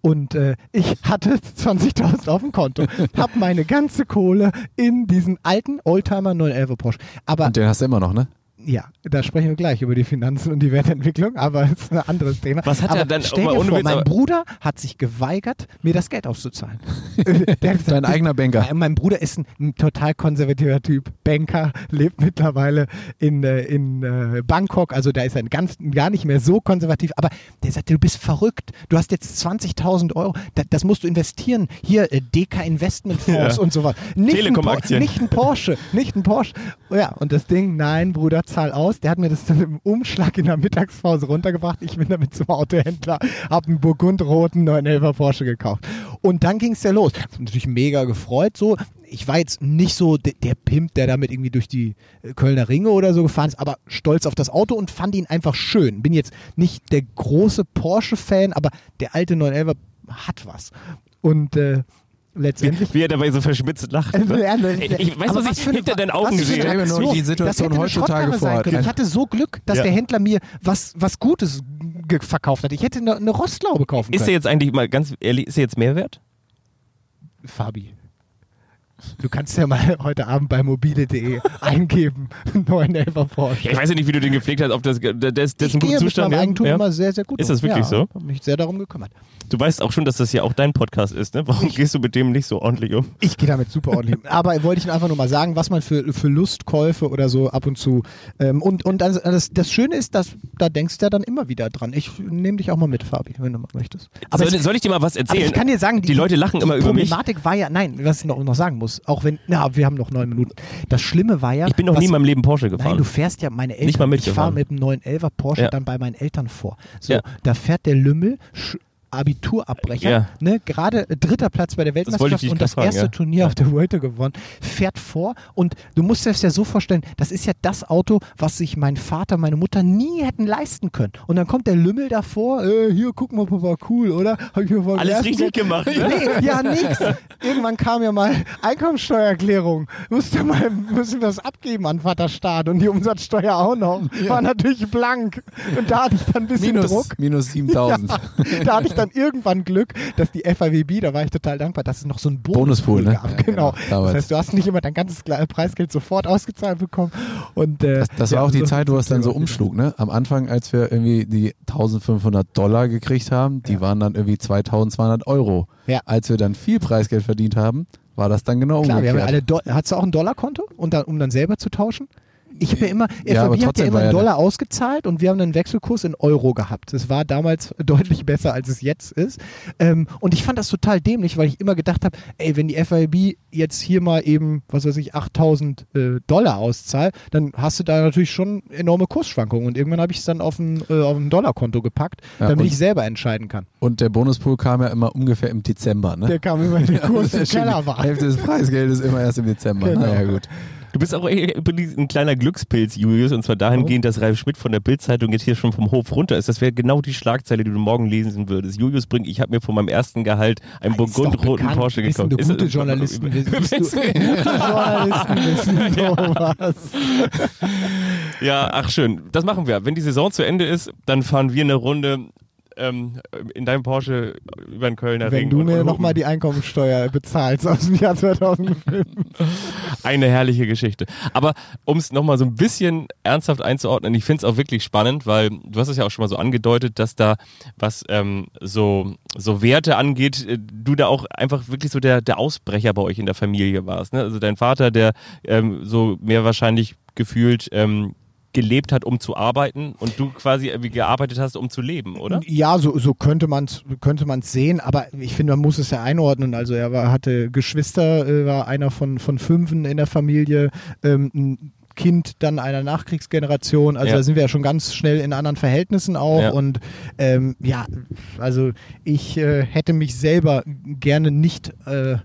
Speaker 2: Und äh, ich hatte 20.000 auf dem Konto. Hab meine ganze Kohle in diesen alten Oldtimer 911 Porsche. Aber
Speaker 4: Und den hast du immer noch, ne?
Speaker 2: Ja, da sprechen wir gleich über die Finanzen und die Wertentwicklung, aber das ist ein anderes Thema.
Speaker 3: Was hat
Speaker 2: aber
Speaker 3: er dann-
Speaker 2: Stell dir
Speaker 3: ohne
Speaker 2: vor, mein Bruder hat sich geweigert, mir das Geld auszuzahlen. Gesagt,
Speaker 4: Dein eigener Banker.
Speaker 2: mein, Bruder ist ein, ein total konservativer Typ, Banker, lebt mittlerweile in, äh, in äh, Bangkok, also da ist er ganz, gar nicht mehr so konservativ, aber der sagt, du bist verrückt, du hast jetzt 20.000 Euro, da, das musst du investieren, hier äh, DK Investmentfonds
Speaker 3: Ja.
Speaker 2: und sowas. Nicht ein, Por-
Speaker 3: Telekom-Aktien.
Speaker 2: nicht ein Porsche, nicht ein Porsche. Ja, und das Ding, nein, Bruder, zahl aus. Der hat mir das dann im Umschlag in der Mittagspause runtergebracht. Ich bin damit zum Autohändler, hab einen burgundroten 911er Porsche gekauft. Und dann ging es ja los. Natürlich mega gefreut, so. Ich war jetzt nicht so de der Pimp, der damit irgendwie durch die äh, Kölner Ringe oder so gefahren ist, aber stolz auf das Auto und fand ihn einfach schön. Bin jetzt nicht der große Porsche-Fan, aber der alte 911er hat was. Und äh, letztendlich
Speaker 3: Wie er dabei so verschmitzt lacht.
Speaker 2: äh,
Speaker 3: ne?
Speaker 2: ja, ne,
Speaker 3: Ich, ich weiß,
Speaker 2: aber
Speaker 3: was ich
Speaker 2: für eine-
Speaker 3: hinter deinen
Speaker 2: was
Speaker 3: Augen habe.
Speaker 4: habe.
Speaker 2: Aktion.
Speaker 4: nur die Situation heutzutage vor.
Speaker 2: Ich hatte so Glück, dass
Speaker 3: Ja.
Speaker 2: der Händler mir was, was Gutes verkauft hat. Ich hätte eine, eine Rostlaube kaufen
Speaker 3: Ist er
Speaker 2: können.
Speaker 3: jetzt eigentlich mal ganz ehrlich, ist er jetzt Mehrwert?
Speaker 2: Fabi. Du kannst ja mal heute Abend bei mobile.de eingeben, 911 Porsche.
Speaker 3: Ja, ich weiß ja nicht, wie du den gepflegt hast, ob das, das, das ist
Speaker 2: ich
Speaker 3: ein guter Zustand. ja?
Speaker 2: Eigentum
Speaker 3: Ja.
Speaker 2: immer sehr, sehr gut
Speaker 3: Ist das wirklich
Speaker 2: ja,
Speaker 3: so?
Speaker 2: habe mich sehr darum gekümmert.
Speaker 3: Du weißt auch schon, dass das ja auch dein Podcast ist, ne? Warum gehst du mit dem nicht so ordentlich um?
Speaker 2: Ich gehe damit super ordentlich. um. Aber wollte ich einfach nur mal sagen, was man für, für Lustkäufe oder so ab und zu. Ähm, und und das, das, Schöne ist, dass da denkst du ja dann immer wieder dran. Ich nehme dich auch mal mit, Fabi, wenn du mal möchtest. Aber
Speaker 3: soll,
Speaker 2: es-
Speaker 3: soll ich dir mal was erzählen?
Speaker 2: ich kann dir sagen, die,
Speaker 3: die Leute lachen
Speaker 2: die
Speaker 3: immer über mich.
Speaker 2: Problematik war ja, nein, was ich noch, noch sagen muss, auch wenn, na, wir haben noch neun Minuten. Das Schlimme war ja.
Speaker 3: Ich bin noch
Speaker 2: was,
Speaker 3: nie in meinem Leben Porsche
Speaker 2: Nein,
Speaker 3: gefahren.
Speaker 2: du fährst ja meine Eltern.
Speaker 3: Nicht mal
Speaker 2: ich fahre
Speaker 3: mitgefahren.
Speaker 2: mit dem 911er Porsche
Speaker 3: Ja.
Speaker 2: dann bei meinen Eltern vor. So,
Speaker 3: Ja.
Speaker 2: da fährt der Lümmel. Abiturabbrecher,
Speaker 3: Ja.
Speaker 2: ne, gerade dritter Platz bei der Weltmeisterschaft
Speaker 3: dich
Speaker 2: und das
Speaker 3: fragen,
Speaker 2: erste
Speaker 3: ja.
Speaker 2: Turnier auf der Vuelta gewonnen, fährt vor und du musst dir das ja so vorstellen, das ist ja das Auto, was sich mein Vater, meine Mutter nie hätten leisten können. Und dann kommt der Lümmel davor, äh, hier, guck mal, Papa, cool, oder? Hab ich mir voll
Speaker 3: Alles richtig gemacht, ne?
Speaker 2: Nee, ja, nix. Irgendwann kam ja mal Einkommensteuererklärung. Musste mal, müssen wir das abgeben an Vaterstaat und die Umsatzsteuer auch noch. War natürlich blank. Und da hatte ich dann ein bisschen
Speaker 4: Minus,
Speaker 2: Druck.
Speaker 4: minus 7000.
Speaker 2: Ja, da hatte ich dann irgendwann Glück, dass die FAWB, da war ich total dankbar, dass es noch so einen
Speaker 4: Bonuspool,
Speaker 2: Bonuspool
Speaker 4: ne?
Speaker 2: gab.
Speaker 4: Ja,
Speaker 2: genau.
Speaker 4: genau.
Speaker 2: Das heißt, du hast nicht immer dein ganzes Preisgeld sofort ausgezahlt bekommen. Und, äh,
Speaker 4: Das, das war auch die
Speaker 2: so-
Speaker 4: Zeit, wo es dann so umschlug, ne? Am Anfang, als wir irgendwie die 1500 Dollar gekriegt haben, die
Speaker 2: Ja.
Speaker 4: waren dann irgendwie 2200 Euro.
Speaker 2: Ja.
Speaker 4: Als wir dann viel Preisgeld verdient haben, war das dann genau
Speaker 2: Klar, wir haben
Speaker 4: umgekehrt.
Speaker 2: alle Do Hast du auch ein Dollarkonto, um dann, um dann selber zu tauschen? Ich habe ja immer,
Speaker 4: Ja,
Speaker 2: FAB hat ja immer einen
Speaker 4: ja
Speaker 2: Dollar ausgezahlt und wir haben einen Wechselkurs in Euro gehabt. Das war damals deutlich besser, als es jetzt ist. Ähm, und ich fand das total dämlich, weil ich immer gedacht habe, ey, wenn die FAB jetzt hier mal eben, was weiß ich, 8000 äh, Dollar auszahlt, dann hast du da natürlich schon enorme Kursschwankungen. Und irgendwann habe ich es dann auf ein, äh, auf ein Dollarkonto gepackt,
Speaker 4: Ja,
Speaker 2: damit ich selber entscheiden kann.
Speaker 4: Und der Bonuspool kam ja immer ungefähr im Dezember, ne?
Speaker 2: Der kam immer, wenn der Kurs im. Keller
Speaker 4: Die
Speaker 2: war.
Speaker 4: Hälfte des Preisgeldes immer erst im Dezember.
Speaker 2: Genau.
Speaker 4: Naja, gut.
Speaker 3: Du bist auch eh übrigens ein kleiner Glückspilz, Julius, und zwar dahingehend, dass Ralf Schmidt von der Bildzeitung jetzt hier schon vom Hof runter ist. Das wäre genau die Schlagzeile, die du morgen lesen würdest. Julius Brink, ich habe mir von meinem ersten Gehalt einen
Speaker 2: doch
Speaker 3: burgundroten. Porsche
Speaker 2: wissen
Speaker 3: gekauft.
Speaker 2: Du, gute
Speaker 3: Ist-
Speaker 2: Journalisten wissen, bist du, gute Journalisten wissen sowas.
Speaker 3: Ja, ach schön. Das machen wir. Wenn die Saison zu Ende ist, dann fahren wir eine Runde ähm, in deinem Porsche über den Kölner
Speaker 2: Wenn
Speaker 3: Ring.
Speaker 2: du
Speaker 3: und-
Speaker 2: mir nochmal die Einkommensteuer bezahlst aus dem Jahr 2005.
Speaker 3: Eine herrliche Geschichte. Aber um es nochmal so ein bisschen ernsthaft einzuordnen, ich finde es auch wirklich spannend, weil du hast es ja auch schon mal so angedeutet, dass da, was ähm, so, so Werte angeht, äh, du da auch einfach wirklich so der, der Ausbrecher bei euch in der Familie warst. Ne? Also dein Vater, der ähm, so mehr wahrscheinlich gefühlt ähm, gelebt hat, um zu arbeiten und du quasi irgendwie gearbeitet hast, um zu leben, oder?
Speaker 2: Ja, so, so könnte man es könnte man's sehen, aber ich finde, man muss es ja einordnen. Also er war, hatte Geschwister, äh, war einer von, von fünfen in der Familie, ähm, Kind dann einer Nachkriegsgeneration. Also
Speaker 3: Ja.
Speaker 2: da sind wir ja schon ganz schnell in anderen Verhältnissen auch.
Speaker 3: Ja.
Speaker 2: Und ähm, ja, also ich äh, hätte mich selber gerne nicht äh, äh,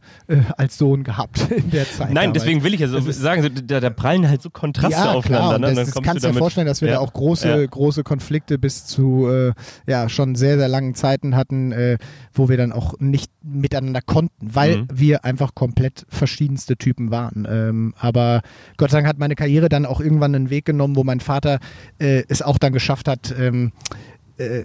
Speaker 2: als Sohn gehabt in der Zeit.
Speaker 3: Nein,
Speaker 2: damals.
Speaker 3: deswegen will ich ja so
Speaker 2: ist-
Speaker 3: sagen, da, da prallen halt so Kontraste
Speaker 2: ja,
Speaker 3: aufeinander.
Speaker 2: klar. Und
Speaker 3: ne?
Speaker 2: das,
Speaker 3: Dann
Speaker 2: das kannst
Speaker 3: du
Speaker 2: dir vorstellen, dass wir
Speaker 3: ja.
Speaker 2: da auch große, große Konflikte bis zu äh, ja schon sehr, sehr langen Zeiten hatten, äh, wo wir dann auch nicht miteinander konnten, weil
Speaker 3: Mhm.
Speaker 2: wir einfach komplett verschiedenste Typen waren. Ähm, aber Gott sei Dank hat meine Karriere dann auch irgendwann einen Weg genommen, wo mein Vater äh, es auch dann geschafft hat, ähm, äh,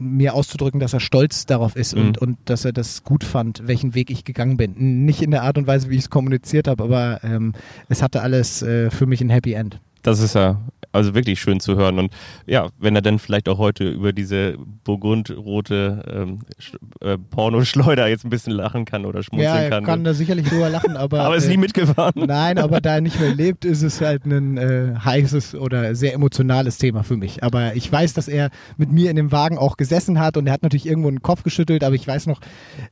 Speaker 2: mir auszudrücken, dass er stolz darauf ist
Speaker 3: Mhm.
Speaker 2: und, und dass er das gut fand, welchen Weg ich gegangen bin. Nicht in der Art und Weise, wie ich es kommuniziert habe, aber ähm, es hatte alles äh, für mich ein Happy End.
Speaker 3: Das ist ja also wirklich schön zu hören. Und ja, wenn er dann vielleicht auch heute über diese burgundrote ähm, äh, Pornoschleuder jetzt ein bisschen lachen kann oder schmunzeln
Speaker 2: Ja, er
Speaker 3: kann.
Speaker 2: kann da sicherlich drüber lachen, aber.
Speaker 3: aber ist
Speaker 2: äh,
Speaker 3: nie mitgefahren.
Speaker 2: Nein, aber da er nicht mehr lebt, ist es halt ein äh, heißes oder sehr emotionales Thema für mich. Aber ich weiß, dass er mit mir in dem Wagen auch gesessen hat und er hat natürlich irgendwo den Kopf geschüttelt, aber ich weiß noch,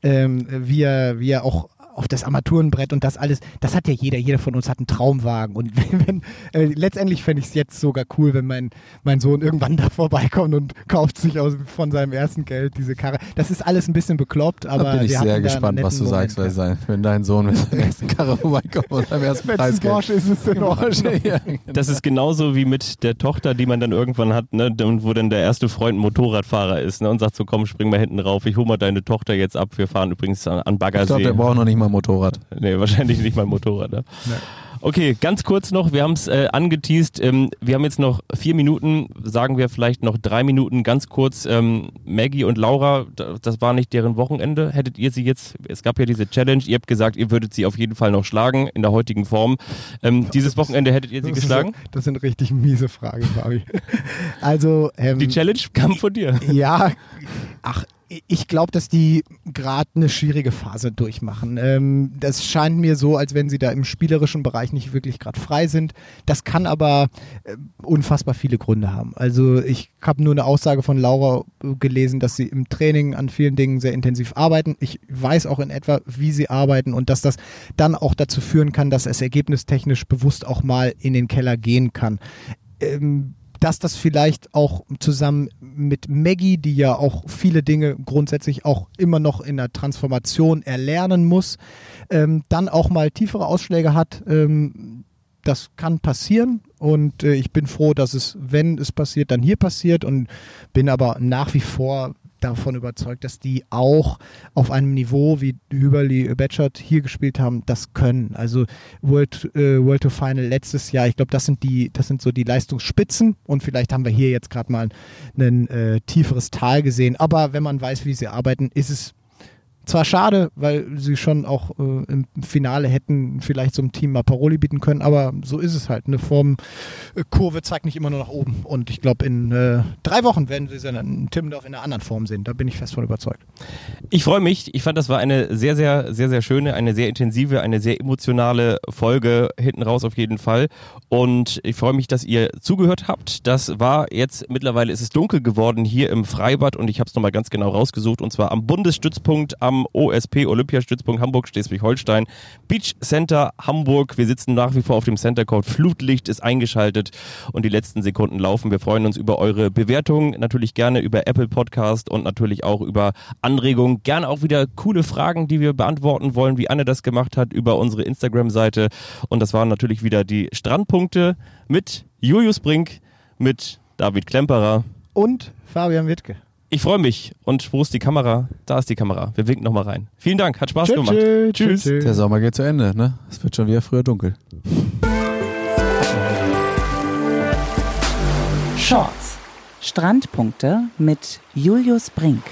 Speaker 2: ähm, wie, er, wie er auch auf das Armaturenbrett und das alles, das hat ja jeder, jeder von uns hat einen Traumwagen. Und wenn, wenn äh, letztendlich fände ich es jetzt sogar cool, wenn mein, mein Sohn irgendwann da vorbeikommt und kauft sich aus, von seinem ersten Geld diese Karre. Das ist alles ein bisschen bekloppt, aber
Speaker 4: da bin ich sehr gespannt, was du
Speaker 2: netten
Speaker 4: sagst, weil
Speaker 2: Moment,
Speaker 4: sein, wenn dein Sohn mit seiner ersten Karre vorbeikommt und am ersten Preis
Speaker 2: Porsche ist, es in Ordnung.
Speaker 4: ja,
Speaker 3: Das ist genauso wie mit der Tochter, die man dann irgendwann hat, ne, und wo dann der erste Freund ein Motorradfahrer ist ne, und sagt so, komm, spring mal hinten rauf, ich hol mal deine Tochter jetzt ab, wir fahren übrigens an, an
Speaker 4: Ich
Speaker 3: Baggersee.
Speaker 4: glaube, der braucht noch nicht mal ein Motorrad.
Speaker 3: Nee, wahrscheinlich nicht mal Motorrad. Ne? Okay, ganz kurz noch, wir haben es äh, angeteased, ähm, wir haben jetzt noch vier Minuten, sagen wir vielleicht noch drei Minuten, ganz kurz, ähm, Maggie und Laura, da- das war nicht deren Wochenende, hättet ihr sie jetzt, es gab ja diese Challenge, ihr habt gesagt, ihr würdet sie auf jeden Fall noch schlagen, in der heutigen Form. Ähm, dieses Wochenende hättet ihr sie
Speaker 2: Das ist
Speaker 3: geschlagen?
Speaker 2: So, das sind richtig miese Fragen, Fabi. Also, ähm,
Speaker 3: Die Challenge kam von dir.
Speaker 2: ja, ach, ich glaube, dass die gerade eine schwierige Phase durchmachen. Ähm, das scheint mir so, als wenn sie da im spielerischen Bereich nicht wirklich gerade frei sind. Das kann aber äh, unfassbar viele Gründe haben. Also ich habe nur eine Aussage von Laura äh, gelesen, dass sie im Training an vielen Dingen sehr intensiv arbeiten. Ich weiß auch in etwa, wie sie arbeiten und dass das dann auch dazu führen kann, dass es ergebnistechnisch bewusst auch mal in den Keller gehen kann. Ähm, dass das vielleicht auch zusammen mit Maggie, die ja auch viele Dinge grundsätzlich auch immer noch in der Transformation erlernen muss, ähm, dann auch mal tiefere Ausschläge hat. Ähm, das kann passieren und äh, ich bin froh, dass es, wenn es passiert, dann hier passiert und bin aber nach wie vor davon überzeugt, dass die auch auf einem Niveau, wie Hüberli Betschert hier gespielt haben, das können. Also World, äh, World to Final letztes Jahr, ich glaube, das sind die, das sind so die Leistungsspitzen und vielleicht haben wir hier jetzt gerade mal ein äh, tieferes Tal gesehen. Aber wenn man weiß, wie sie arbeiten, ist es zwar schade, weil sie schon auch äh, im Finale hätten vielleicht so einem Team mal Paroli bieten können, aber so ist es halt. Eine Form äh, zeigt nicht immer nur nach oben. Und ich glaube, in äh, drei Wochen werden sie dann in Timmendorf in einer anderen Form sehen. Da bin ich fest von überzeugt.
Speaker 3: Ich freue mich. Ich fand, das war eine sehr, sehr, sehr, sehr schöne, eine sehr intensive, eine sehr emotionale Folge hinten raus auf jeden Fall. Und ich freue mich, dass ihr zugehört habt. Das war jetzt, mittlerweile ist es dunkel geworden hier im Freibad und ich habe es nochmal ganz genau rausgesucht und zwar am Bundesstützpunkt am OSP Olympiastützpunkt Hamburg Schleswig-Holstein Beach Center Hamburg. Wir sitzen nach wie vor auf dem Center Court. Flutlicht ist eingeschaltet und die letzten Sekunden laufen. Wir freuen uns über eure Bewertungen, natürlich gerne über Apple Podcast und natürlich auch über Anregungen. Gerne auch wieder coole Fragen, die wir beantworten wollen, wie Anne das gemacht hat, über unsere Instagram-Seite. Und das waren natürlich wieder die Strandpunkte mit Julius Brink, mit David Klemperer.
Speaker 2: Und Fabian Wittke.
Speaker 3: Ich freue mich. Und wo ist die Kamera? Da ist die Kamera. Wir winken nochmal rein. Vielen Dank, hat Spaß
Speaker 2: Tschö,
Speaker 3: gemacht.
Speaker 2: tschö,
Speaker 3: Tschüss.
Speaker 2: tschö.
Speaker 4: Der Sommer geht zu Ende, ne? Es wird schon wieder früher dunkel.
Speaker 1: Shorts. Strandpunkte mit Julius Brink.